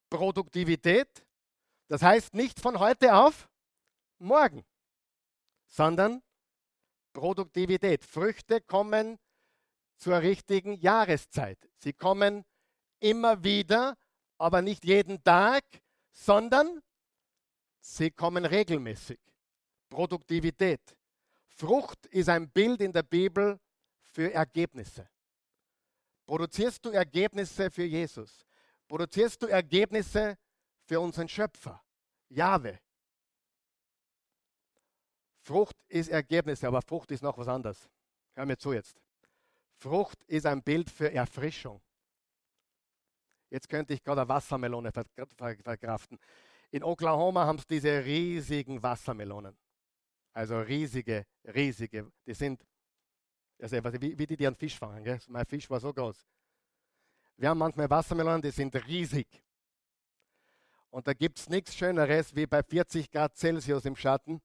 Produktivität. Das heißt nicht von heute auf morgen, sondern Produktivität. Früchte kommen zur richtigen Jahreszeit. Sie kommen immer wieder, aber nicht jeden Tag, sondern sie kommen regelmäßig. Produktivität. Frucht ist ein Bild in der Bibel für Ergebnisse. Produzierst du Ergebnisse für Jesus? Produzierst du Ergebnisse für unseren Schöpfer, Jahwe? Frucht ist Ergebnisse, aber Frucht ist noch was anderes. Hör mir zu jetzt. Frucht ist ein Bild für Erfrischung. Jetzt könnte ich gerade eine Wassermelone verkraften. In Oklahoma haben sie diese riesigen Wassermelonen. Also riesige, riesige. Die sind, also wie, wie die, die einen Fisch fangen. Gell? Mein Fisch war so groß. Wir haben manchmal Wassermelonen, die sind riesig. Und da gibt es nichts Schöneres, wie bei 40 Grad Celsius im Schatten,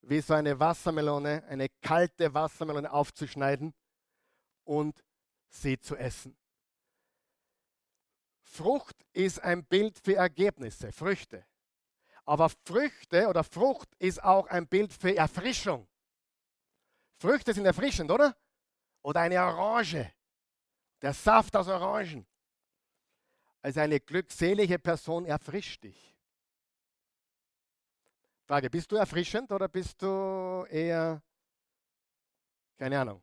wie so eine Wassermelone, eine kalte Wassermelone aufzuschneiden und sie zu essen. Frucht ist ein Bild für Ergebnisse, Früchte. Aber Früchte oder Frucht ist auch ein Bild für Erfrischung. Früchte sind erfrischend, oder? Oder eine Orange. Der Saft aus Orangen. Also eine glückselige Person erfrischt dich. Frage, bist du erfrischend oder bist du eher, keine Ahnung.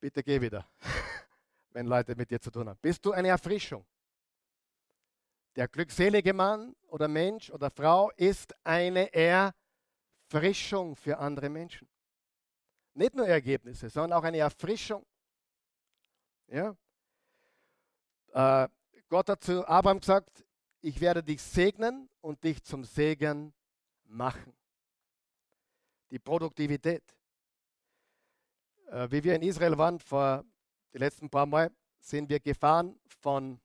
Bitte geh wieder. wenn Leute mit dir zu tun haben? Bist du eine Erfrischung? Der glückselige Mann oder Mensch oder Frau ist eine Erfrischung für andere Menschen. Nicht nur Ergebnisse, sondern auch eine Erfrischung. Ja? Äh, Gott hat zu Abraham gesagt, ich werde dich segnen und dich zum Segen machen. Die Produktivität. Äh, wie wir in Israel waren vor die letzten paar Mal sind wir gefahren von,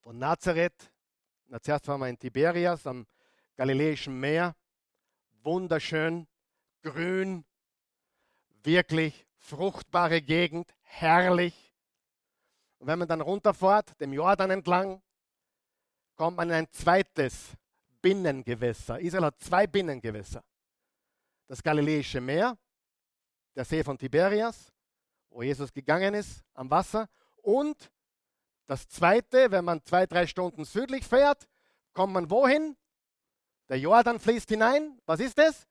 von Nazareth. Na, zuerst waren wir in Tiberias am Galiläischen Meer. Wunderschön, grün, wirklich fruchtbare Gegend, herrlich. Und wenn man dann runterfährt, dem Jordan entlang, kommt man in ein zweites Binnengewässer. Israel hat zwei Binnengewässer. Das Galiläische Meer, der See von Tiberias wo Jesus gegangen ist, am Wasser. Und das Zweite, wenn man zwei, drei Stunden südlich fährt, kommt man wohin? Der Jordan fließt hinein. Was ist es?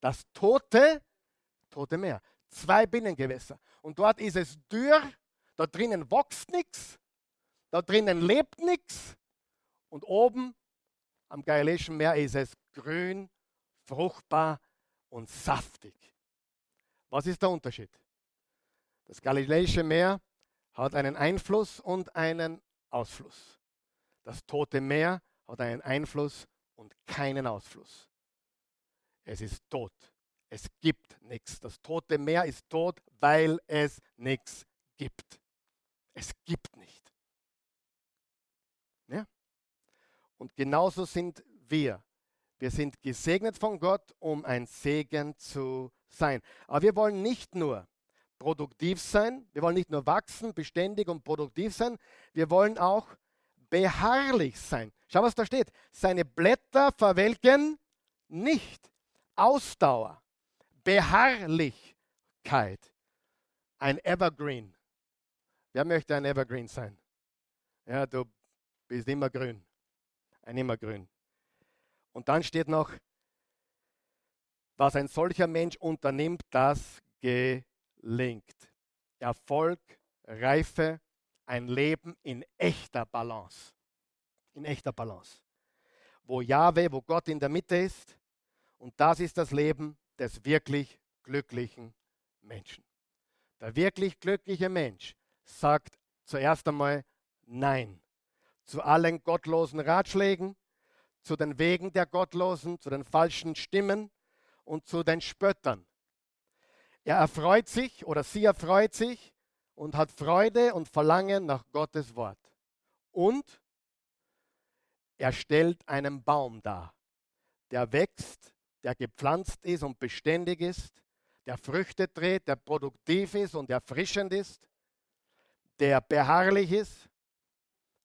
Das tote, tote Meer. Zwei Binnengewässer. Und dort ist es dürr, da drinnen wächst nichts, da drinnen lebt nichts. Und oben am Galiläischen Meer ist es grün, fruchtbar und saftig. Was ist der Unterschied? Das Galiläische Meer hat einen Einfluss und einen Ausfluss. Das Tote Meer hat einen Einfluss und keinen Ausfluss. Es ist tot. Es gibt nichts. Das Tote Meer ist tot, weil es nichts gibt. Es gibt nicht. Ja? Und genauso sind wir. Wir sind gesegnet von Gott, um ein Segen zu sein. Aber wir wollen nicht nur produktiv sein. Wir wollen nicht nur wachsen, beständig und produktiv sein. Wir wollen auch beharrlich sein. Schau, was da steht. Seine Blätter verwelken nicht. Ausdauer, Beharrlichkeit. Ein Evergreen. Wer möchte ein Evergreen sein? Ja, du bist immer grün. Ein Immergrün. Und dann steht noch, was ein solcher Mensch unternimmt, das geht gelingt. Erfolg, Reife, ein Leben in echter Balance. In echter Balance. Wo Jahwe, wo Gott in der Mitte ist. Und das ist das Leben des wirklich glücklichen Menschen. Der wirklich glückliche Mensch sagt zuerst einmal Nein zu allen gottlosen Ratschlägen, zu den Wegen der Gottlosen, zu den falschen Stimmen und zu den Spöttern. Er erfreut sich oder sie erfreut sich und hat Freude und Verlangen nach Gottes Wort. Und er stellt einen Baum dar, der wächst, der gepflanzt ist und beständig ist, der Früchte trägt, der produktiv ist und erfrischend ist, der beharrlich ist,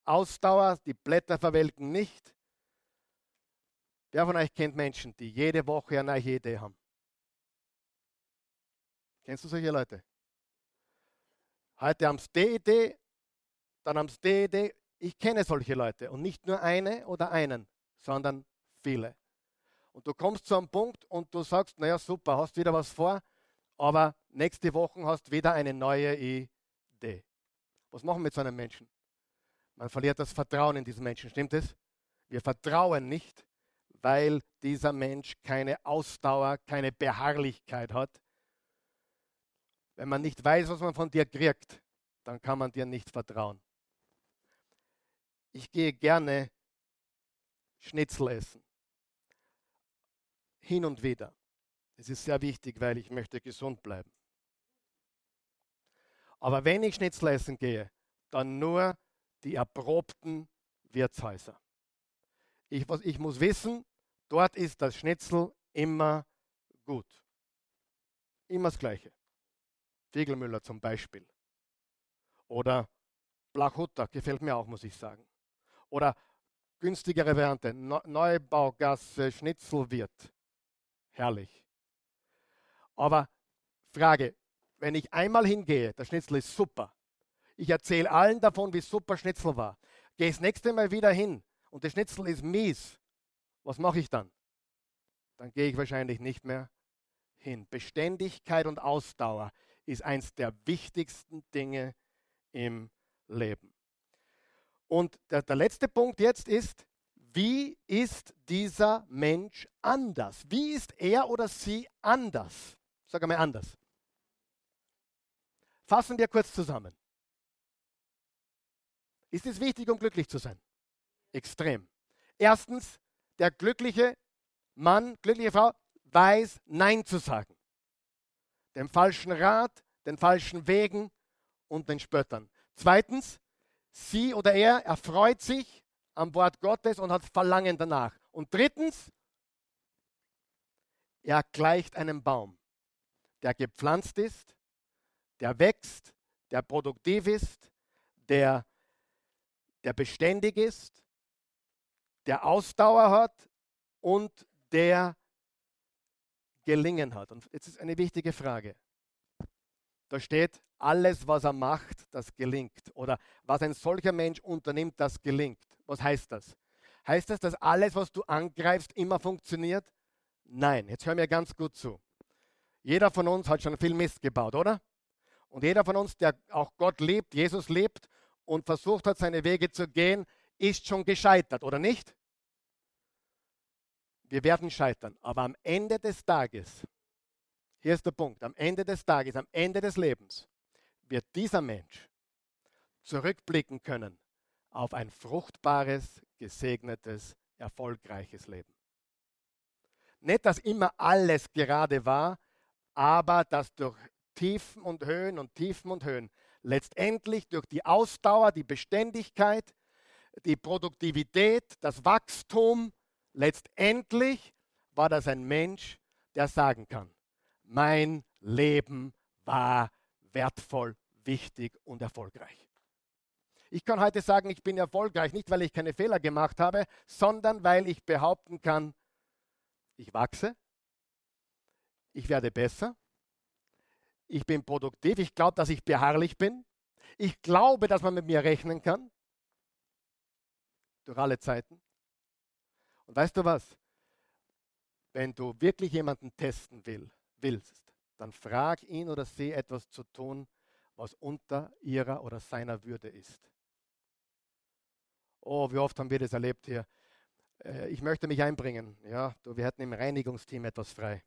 Ausdauer, die Blätter verwelken nicht. Wer von euch kennt Menschen, die jede Woche eine neue Idee haben? Kennst du solche Leute? Heute haben die Idee, dann haben die Idee. Ich kenne solche Leute und nicht nur eine oder einen, sondern viele. Und du kommst zu einem Punkt und du sagst, naja, super, hast wieder was vor, aber nächste Woche hast wieder eine neue Idee. Was machen wir mit so einem Menschen? Man verliert das Vertrauen in diesen Menschen, stimmt es? Wir vertrauen nicht, weil dieser Mensch keine Ausdauer, keine Beharrlichkeit hat. Wenn man nicht weiß, was man von dir kriegt, dann kann man dir nicht vertrauen. Ich gehe gerne Schnitzel essen. Hin und wieder. Es ist sehr wichtig, weil ich möchte gesund bleiben. Aber wenn ich Schnitzel essen gehe, dann nur die erprobten Wirtshäuser. Ich, ich muss wissen, dort ist das Schnitzel immer gut. Immer das Gleiche. Fiegelmüller zum Beispiel. Oder Blachhutter, gefällt mir auch, muss ich sagen. Oder günstigere Variante, Neubaugasse Schnitzelwirt. Herrlich. Aber Frage, wenn ich einmal hingehe, der Schnitzel ist super. Ich erzähle allen davon, wie super Schnitzel war. Gehe das nächste Mal wieder hin und der Schnitzel ist mies. Was mache ich dann? Dann gehe ich wahrscheinlich nicht mehr hin. Beständigkeit und Ausdauer ist eins der wichtigsten Dinge im Leben. Und der, der letzte Punkt jetzt ist, wie ist dieser Mensch anders? Wie ist er oder sie anders? Sag einmal anders. Fassen wir kurz zusammen. Ist es wichtig, um glücklich zu sein? Extrem. Erstens, der glückliche Mann, glückliche Frau weiß Nein zu sagen. Dem falschen Rat, den falschen Wegen und den Spöttern. Zweitens, sie oder er erfreut sich am Wort Gottes und hat Verlangen danach. Und drittens, er gleicht einem Baum, der gepflanzt ist, der wächst, der produktiv ist, der, der beständig ist, der Ausdauer hat und der gelingen hat. Und jetzt ist eine wichtige Frage. Da steht, alles, was er macht, das gelingt. Oder was ein solcher Mensch unternimmt, das gelingt. Was heißt das? Heißt das, dass alles, was du angreifst, immer funktioniert? Nein. Jetzt hör mir ganz gut zu. Jeder von uns hat schon viel Mist gebaut, oder? Und jeder von uns, der auch Gott liebt, Jesus liebt und versucht hat, seine Wege zu gehen, ist schon gescheitert, oder nicht? Wir werden scheitern. Aber am Ende des Tages hier ist der Punkt. Am Ende des Tages, am Ende des Lebens wird dieser Mensch zurückblicken können auf ein fruchtbares, gesegnetes, erfolgreiches Leben. Nicht, dass immer alles gerade war, aber dass durch Tiefen und Höhen und Tiefen und Höhen letztendlich durch die Ausdauer, die Beständigkeit, die Produktivität, das Wachstum, letztendlich war das ein Mensch, der sagen kann, mein Leben war wertvoll, wichtig und erfolgreich. Ich kann heute sagen, ich bin erfolgreich, nicht weil ich keine Fehler gemacht habe, sondern weil ich behaupten kann, ich wachse, ich werde besser, ich bin produktiv, ich glaube, dass ich beharrlich bin, ich glaube, dass man mit mir rechnen kann, durch alle Zeiten. Und weißt du was? Wenn du wirklich jemanden testen willst, willst, dann frag ihn oder sie etwas zu tun, was unter ihrer oder seiner Würde ist. Oh, wie oft haben wir das erlebt hier? Äh, ich möchte mich einbringen. Ja, du, wir hätten im Reinigungsteam etwas frei.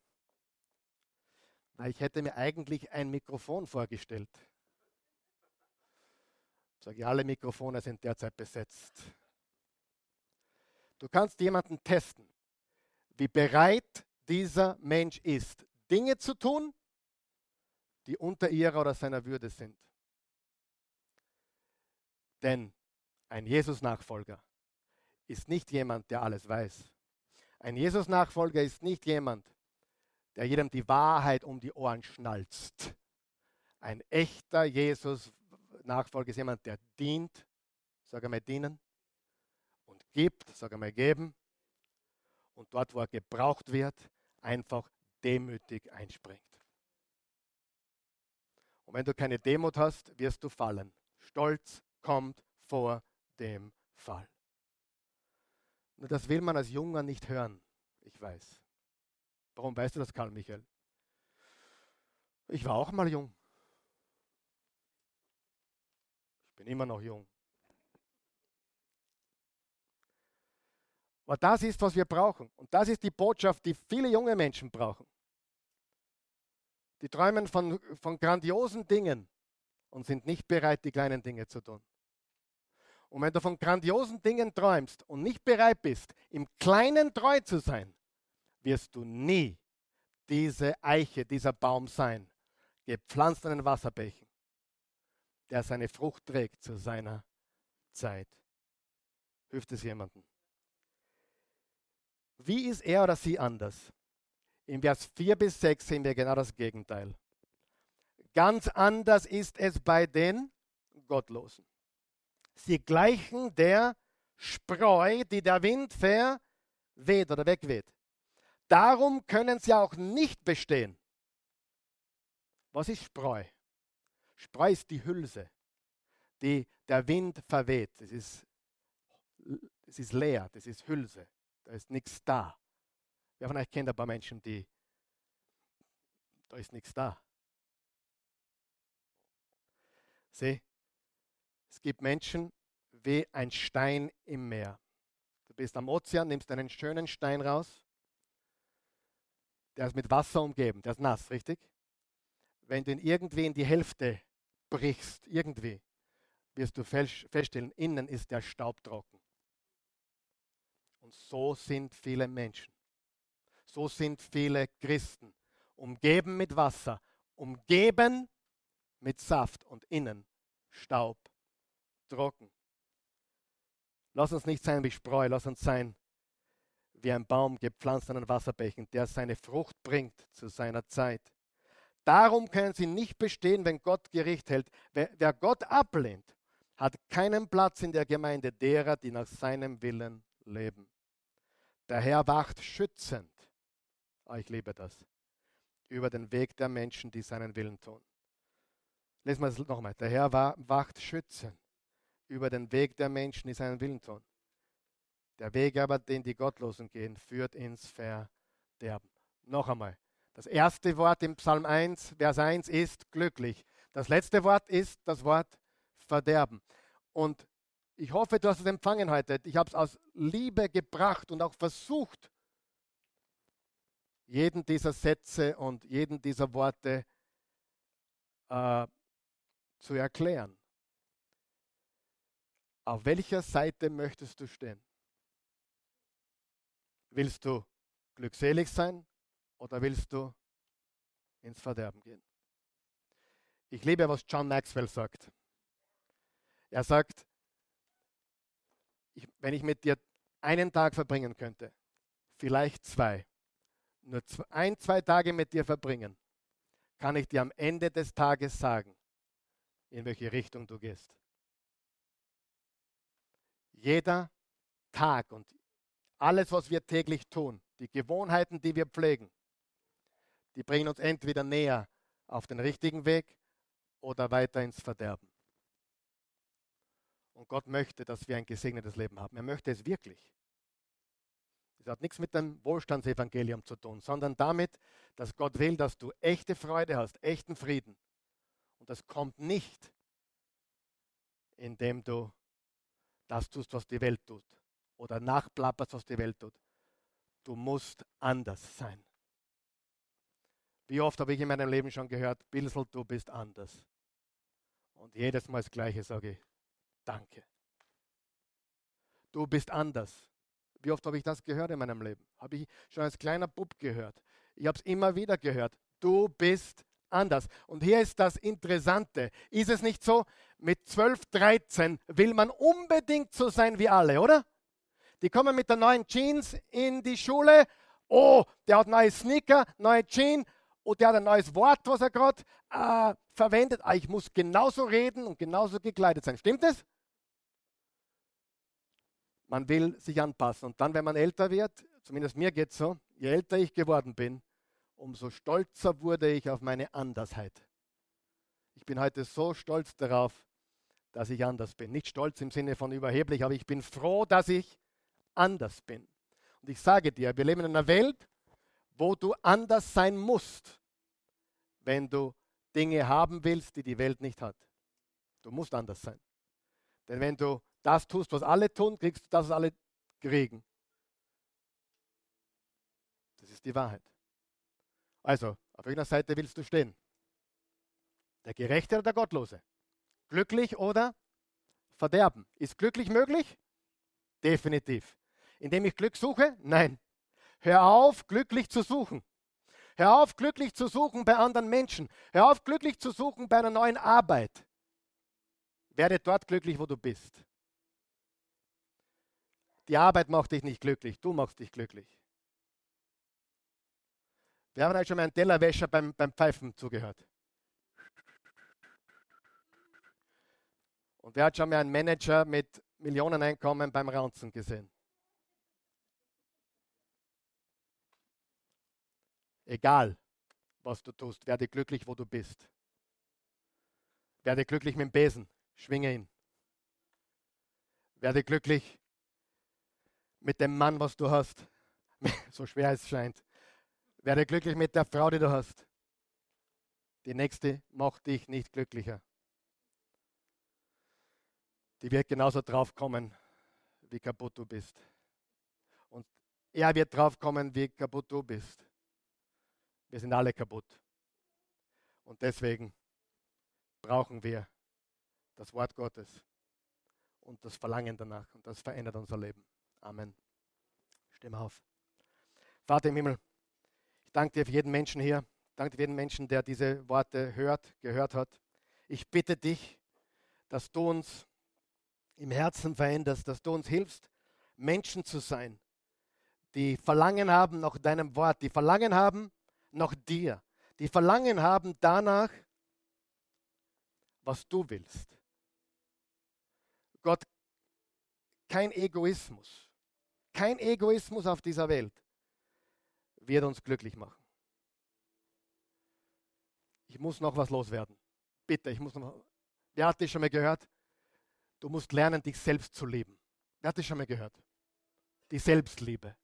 ich hätte mir eigentlich ein Mikrofon vorgestellt. Sage, alle Mikrofone sind derzeit besetzt. Du kannst jemanden testen, wie bereit dieser Mensch ist, Dinge zu tun, die unter ihrer oder seiner Würde sind. Denn ein Jesus-Nachfolger ist nicht jemand, der alles weiß. Ein Jesus-Nachfolger ist nicht jemand, der jedem die Wahrheit um die Ohren schnalzt. Ein echter Jesus-Nachfolger ist jemand, der dient, sag einmal dienen, gibt, sag einmal geben, und dort, wo er gebraucht wird, einfach demütig einspringt. Und wenn du keine Demut hast, wirst du fallen. Stolz kommt vor dem Fall. Nur das will man als Junger nicht hören. Ich weiß. Warum weißt du das, Karl Michael? Ich war auch mal jung. Ich bin immer noch jung. Aber das ist, was wir brauchen. Und das ist die Botschaft, die viele junge Menschen brauchen. Die träumen von, von grandiosen Dingen und sind nicht bereit, die kleinen Dinge zu tun. Und wenn du von grandiosen Dingen träumst und nicht bereit bist, im Kleinen treu zu sein, wirst du nie diese Eiche, dieser Baum sein, gepflanzt an den Wasserbächen, der seine Frucht trägt zu seiner Zeit. Hilft es jemandem? Wie ist er oder sie anders? In Vers 4 bis 6 sehen wir genau das Gegenteil. Ganz anders ist es bei den Gottlosen. Sie gleichen der Spreu, die der Wind verweht oder wegweht. Darum können sie auch nicht bestehen. Was ist Spreu? Spreu ist die Hülse, die der Wind verweht. Das ist, das ist leer, das ist Hülse. Da ist nichts da. Wer von euch kennt ein paar Menschen, die, da ist nichts da. Sieh, es gibt Menschen wie ein Stein im Meer. Du bist am Ozean, nimmst einen schönen Stein raus, der ist mit Wasser umgeben, der ist nass, richtig? Wenn du ihn irgendwie in die Hälfte brichst, irgendwie, wirst du feststellen, innen ist der Staub trocken. Und so sind viele Menschen. So sind viele Christen. Umgeben mit Wasser, umgeben mit Saft und innen Staub trocken. Lass uns nicht sein wie Spreu, lass uns sein wie ein Baum gepflanzt an den Wasserbächen, der seine Frucht bringt zu seiner Zeit. Darum können sie nicht bestehen, wenn Gott Gericht hält. Wer Gott ablehnt, hat keinen Platz in der Gemeinde derer, die nach seinem Willen leben. Der Herr wacht schützend, oh, ich liebe das, über den Weg der Menschen, die seinen Willen tun. Lesen wir es nochmal. Der Herr wacht schützend über den Weg der Menschen, die seinen Willen tun. Der Weg aber, den die Gottlosen gehen, führt ins Verderben. Noch einmal. Das erste Wort im Psalm 1, Vers 1 ist glücklich. Das letzte Wort ist das Wort Verderben. Und ich hoffe, du hast es empfangen heute. Ich habe es aus Liebe gebracht und auch versucht, jeden dieser Sätze und jeden dieser Worte äh, zu erklären. Auf welcher Seite möchtest du stehen? Willst du glückselig sein oder willst du ins Verderben gehen? Ich liebe, was John Maxwell sagt. Er sagt, ich, wenn ich mit dir einen Tag verbringen könnte, vielleicht zwei, nur ein, zwei Tage mit dir verbringen, kann ich dir am Ende des Tages sagen, in welche Richtung du gehst. Jeder Tag und alles, was wir täglich tun, die Gewohnheiten, die wir pflegen, die bringen uns entweder näher auf den richtigen Weg oder weiter ins Verderben. Und Gott möchte, dass wir ein gesegnetes Leben haben. Er möchte es wirklich. Das hat nichts mit dem Wohlstandsevangelium zu tun, sondern damit, dass Gott will, dass du echte Freude hast, echten Frieden. Und das kommt nicht, indem du das tust, was die Welt tut. Oder nachplapperst, was die Welt tut. Du musst anders sein. Wie oft habe ich in meinem Leben schon gehört, Bilsel, du bist anders. Und jedes Mal das Gleiche sage ich, Danke. Du bist anders. Wie oft habe ich das gehört in meinem Leben? Habe ich schon als kleiner Bub gehört. Ich habe es immer wieder gehört. Du bist anders. Und hier ist das Interessante. Ist es nicht so, mit 12, 13 will man unbedingt so sein wie alle, oder? Die kommen mit der neuen Jeans in die Schule. Oh, der hat neue Sneaker, neue Jeans und der hat ein neues Wort, was er gerade äh, verwendet. Ah, ich muss genauso reden und genauso gekleidet sein. Stimmt es? Man will sich anpassen. Und dann, wenn man älter wird, zumindest mir geht es so, je älter ich geworden bin, umso stolzer wurde ich auf meine Andersheit. Ich bin heute so stolz darauf, dass ich anders bin. Nicht stolz im Sinne von überheblich, aber ich bin froh, dass ich anders bin. Und ich sage dir, wir leben in einer Welt, wo du anders sein musst, wenn du Dinge haben willst, die die Welt nicht hat. Du musst anders sein. Denn wenn du das tust, was alle tun, kriegst du das, was alle kriegen. Das ist die Wahrheit. Also, auf welcher Seite willst du stehen? Der Gerechte oder der Gottlose? Glücklich oder Verderben? Ist glücklich möglich? Definitiv. Indem ich Glück suche? Nein. Hör auf, glücklich zu suchen. Hör auf, glücklich zu suchen bei anderen Menschen. Hör auf, glücklich zu suchen bei einer neuen Arbeit. Werde dort glücklich, wo du bist. Die Arbeit macht dich nicht glücklich, du machst dich glücklich. Wir haben halt schon mal einen Tellerwäscher beim, beim Pfeifen zugehört. Und wer hat schon mal einen Manager mit Millioneneinkommen beim Ranzen gesehen? Egal, was du tust, werde glücklich, wo du bist. Werde glücklich mit dem Besen, schwinge ihn. Werde glücklich mit dem Mann, was du hast, so schwer es scheint. Werde glücklich mit der Frau, die du hast. Die nächste macht dich nicht glücklicher. Die wird genauso draufkommen, wie kaputt du bist. Und er wird draufkommen, wie kaputt du bist. Wir sind alle kaputt. Und deswegen brauchen wir das Wort Gottes und das Verlangen danach. Und das verändert unser Leben. Amen. Stimme auf. Vater im Himmel, ich danke dir für jeden Menschen hier. Danke dir für jeden Menschen, der diese Worte hört, gehört hat. Ich bitte dich, dass du uns im Herzen veränderst, dass du uns hilfst, Menschen zu sein, die Verlangen haben nach deinem Wort, die Verlangen haben nach dir, die Verlangen haben danach, was du willst. Gott, kein Egoismus, kein Egoismus auf dieser Welt wird uns glücklich machen. Ich muss noch was loswerden. Bitte, ich muss noch. Wer hat das schon mal gehört? Du musst lernen, dich selbst zu lieben. Wer hat das schon mal gehört? Die Selbstliebe.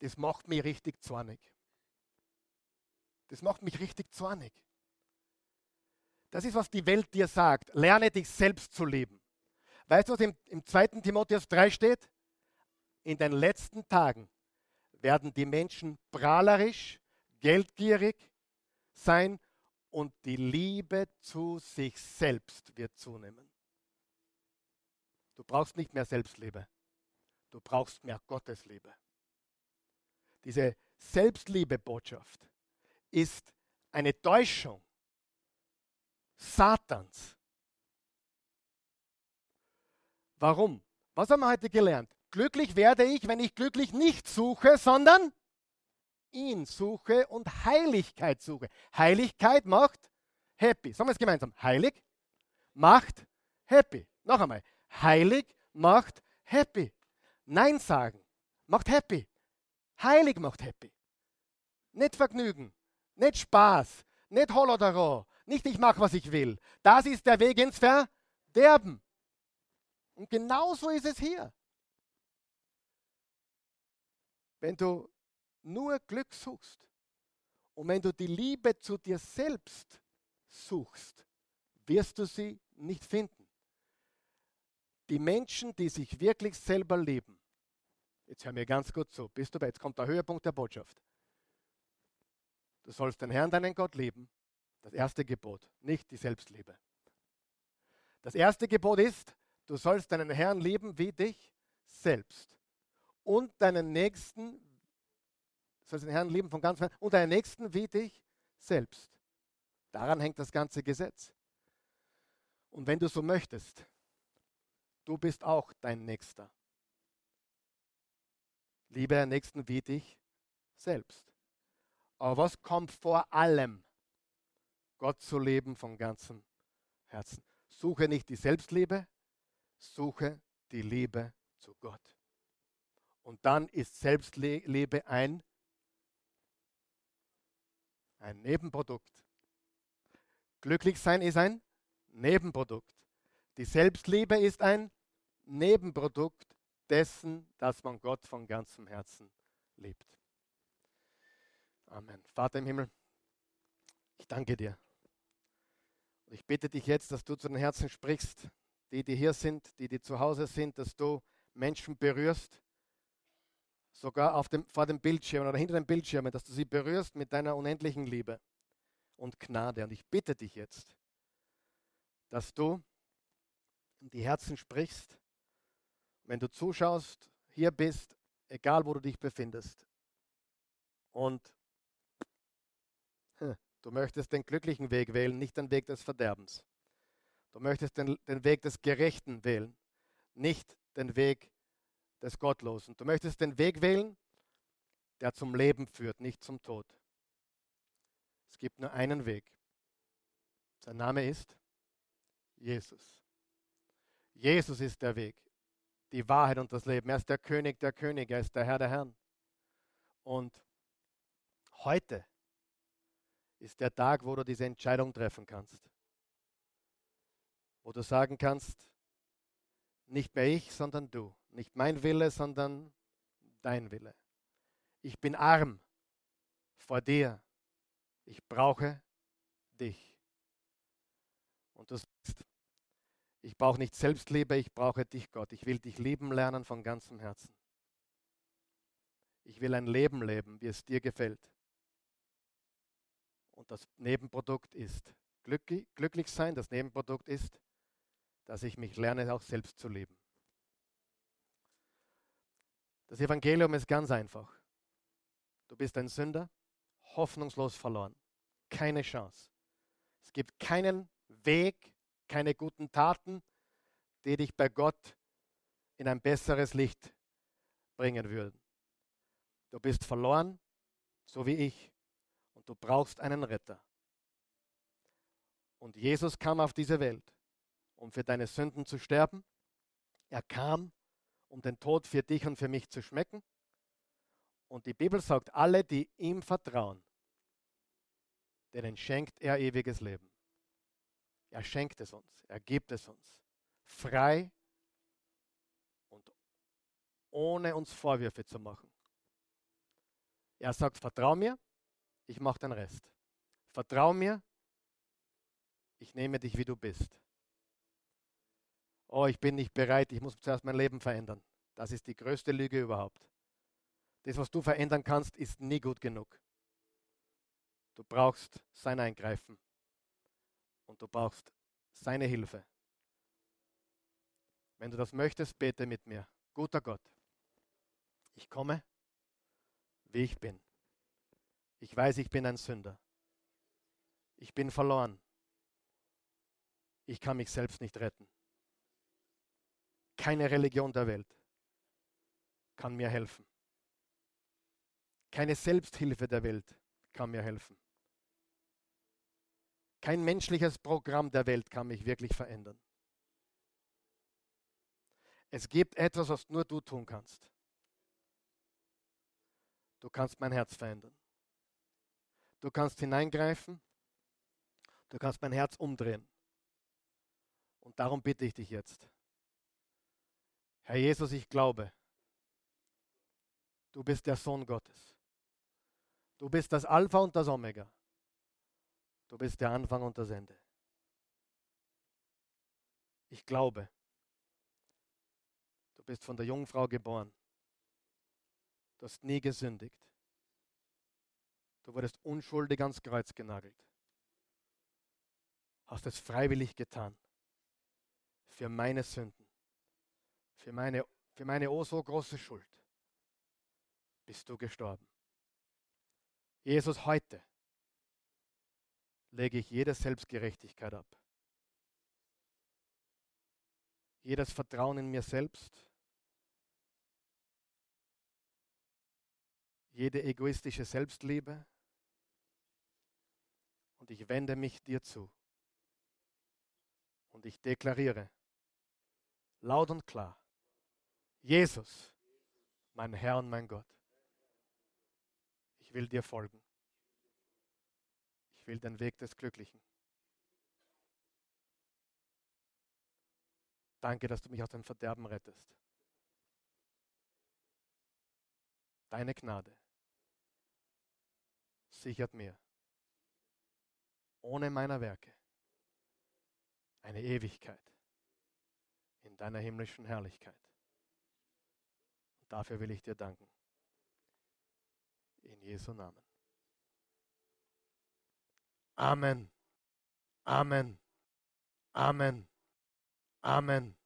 Das macht mich richtig zornig. Das macht mich richtig zornig. Das ist, was die Welt dir sagt. Lerne dich selbst zu lieben. Weißt du, was im, im 2. Timotheus 3 steht? In den letzten Tagen werden die Menschen prahlerisch, geldgierig sein und die Liebe zu sich selbst wird zunehmen. Du brauchst nicht mehr Selbstliebe. Du brauchst mehr Gottesliebe. Diese Selbstliebe-Botschaft ist eine Täuschung Satans. Warum? Was haben wir heute gelernt? Glücklich werde ich, wenn ich glücklich nicht suche, sondern ihn suche und Heiligkeit suche. Heiligkeit macht happy. Sagen wir es gemeinsam. Heilig macht happy. Noch einmal. Heilig macht happy. Nein sagen macht happy. Heilig macht happy. Nicht Vergnügen, nicht Spaß, nicht Holodaro, nicht ich mache, was ich will. Das ist der Weg ins Verderben. Und genauso ist es hier. Wenn du nur Glück suchst und wenn du die Liebe zu dir selbst suchst, wirst du sie nicht finden. Die Menschen, die sich wirklich selber lieben, jetzt hör mir ganz gut zu, bist du bei, jetzt kommt der Höhepunkt der Botschaft. Du sollst den Herrn, deinen Gott lieben. Das erste Gebot, nicht die Selbstliebe. Das erste Gebot ist, du sollst deinen Herrn lieben wie dich selbst. Und deinen Nächsten, sollst den Herrn lieben von ganzem Herzen, und deinen Nächsten wie dich selbst. Daran hängt das ganze Gesetz. Und wenn du so möchtest, du bist auch dein Nächster. Liebe deinen Nächsten wie dich selbst. Aber was kommt vor allem? Gott zu leben von ganzem Herzen. Suche nicht die Selbstliebe, suche die Liebe zu Gott. Und dann ist Selbstliebe ein, ein Nebenprodukt. Glücklich sein ist ein Nebenprodukt. Die Selbstliebe ist ein Nebenprodukt dessen, dass man Gott von ganzem Herzen liebt. Amen. Vater im Himmel, ich danke dir. Und ich bitte dich jetzt, dass du zu den Herzen sprichst, die, die hier sind, die, die zu Hause sind, dass du Menschen berührst, sogar auf dem, vor dem Bildschirm oder hinter dem Bildschirm, dass du sie berührst mit deiner unendlichen Liebe und Gnade. Und ich bitte dich jetzt, dass du in die Herzen sprichst, wenn du zuschaust, hier bist, egal wo du dich befindest. Und hm, du möchtest den glücklichen Weg wählen, nicht den Weg des Verderbens. Du möchtest den, den Weg des Gerechten wählen, nicht den Weg des Gottlosen. Du möchtest den Weg wählen, der zum Leben führt, nicht zum Tod. Es gibt nur einen Weg. Sein Name ist Jesus. Jesus ist der Weg, die Wahrheit und das Leben. Er ist der König der Könige, er ist der Herr der Herren. Und heute ist der Tag, wo du diese Entscheidung treffen kannst. Wo du sagen kannst, nicht mehr ich, sondern du. Nicht mein Wille, sondern dein Wille. Ich bin arm vor dir. Ich brauche dich. Und du sagst, ich brauche nicht Selbstliebe, ich brauche dich, Gott. Ich will dich lieben lernen von ganzem Herzen. Ich will ein Leben leben, wie es dir gefällt. Und das Nebenprodukt ist glücklich, glücklich sein. Das Nebenprodukt ist, dass ich mich lerne, auch selbst zu leben. Das Evangelium ist ganz einfach. Du bist ein Sünder, hoffnungslos verloren. Keine Chance. Es gibt keinen Weg, keine guten Taten, die dich bei Gott in ein besseres Licht bringen würden. Du bist verloren, so wie ich, und du brauchst einen Retter. Und Jesus kam auf diese Welt, um für deine Sünden zu sterben. Er kam, um den Tod für dich und für mich zu schmecken. Und die Bibel sagt, alle, die ihm vertrauen, denen schenkt er ewiges Leben. Er schenkt es uns, er gibt es uns. Frei und ohne uns Vorwürfe zu machen. Er sagt, vertrau mir, ich mache den Rest. Vertrau mir, ich nehme dich, wie du bist. Oh, ich bin nicht bereit, ich muss zuerst mein Leben verändern. Das ist die größte Lüge überhaupt. Das, was du verändern kannst, ist nie gut genug. Du brauchst sein Eingreifen und du brauchst seine Hilfe. Wenn du das möchtest, bete mit mir. Guter Gott, ich komme, wie ich bin. Ich weiß, ich bin ein Sünder. Ich bin verloren. Ich kann mich selbst nicht retten. Keine Religion der Welt kann mir helfen. Keine Selbsthilfe der Welt kann mir helfen. Kein menschliches Programm der Welt kann mich wirklich verändern. Es gibt etwas, was nur du tun kannst. Du kannst mein Herz verändern. Du kannst hineingreifen. Du kannst mein Herz umdrehen. Und darum bitte ich dich jetzt. Herr Jesus, ich glaube, du bist der Sohn Gottes. Du bist das Alpha und das Omega. Du bist der Anfang und das Ende. Ich glaube, du bist von der Jungfrau geboren. Du hast nie gesündigt. Du wurdest unschuldig ans Kreuz genagelt. Hast es freiwillig getan. Für meine Sünden. Für meine, für meine oh so große Schuld. Bist du gestorben. Jesus, heute lege ich jede Selbstgerechtigkeit ab. Jedes Vertrauen in mir selbst. Jede egoistische Selbstliebe. Und ich wende mich dir zu. Und ich deklariere laut und klar, Jesus, mein Herr und mein Gott, ich will dir folgen will den Weg des Glücklichen. Danke, dass du mich aus dem Verderben rettest. Deine Gnade sichert mir ohne meiner Werke eine Ewigkeit in deiner himmlischen Herrlichkeit. Dafür will ich dir danken. In Jesu Namen. Amen. Amen. Amen. Amen.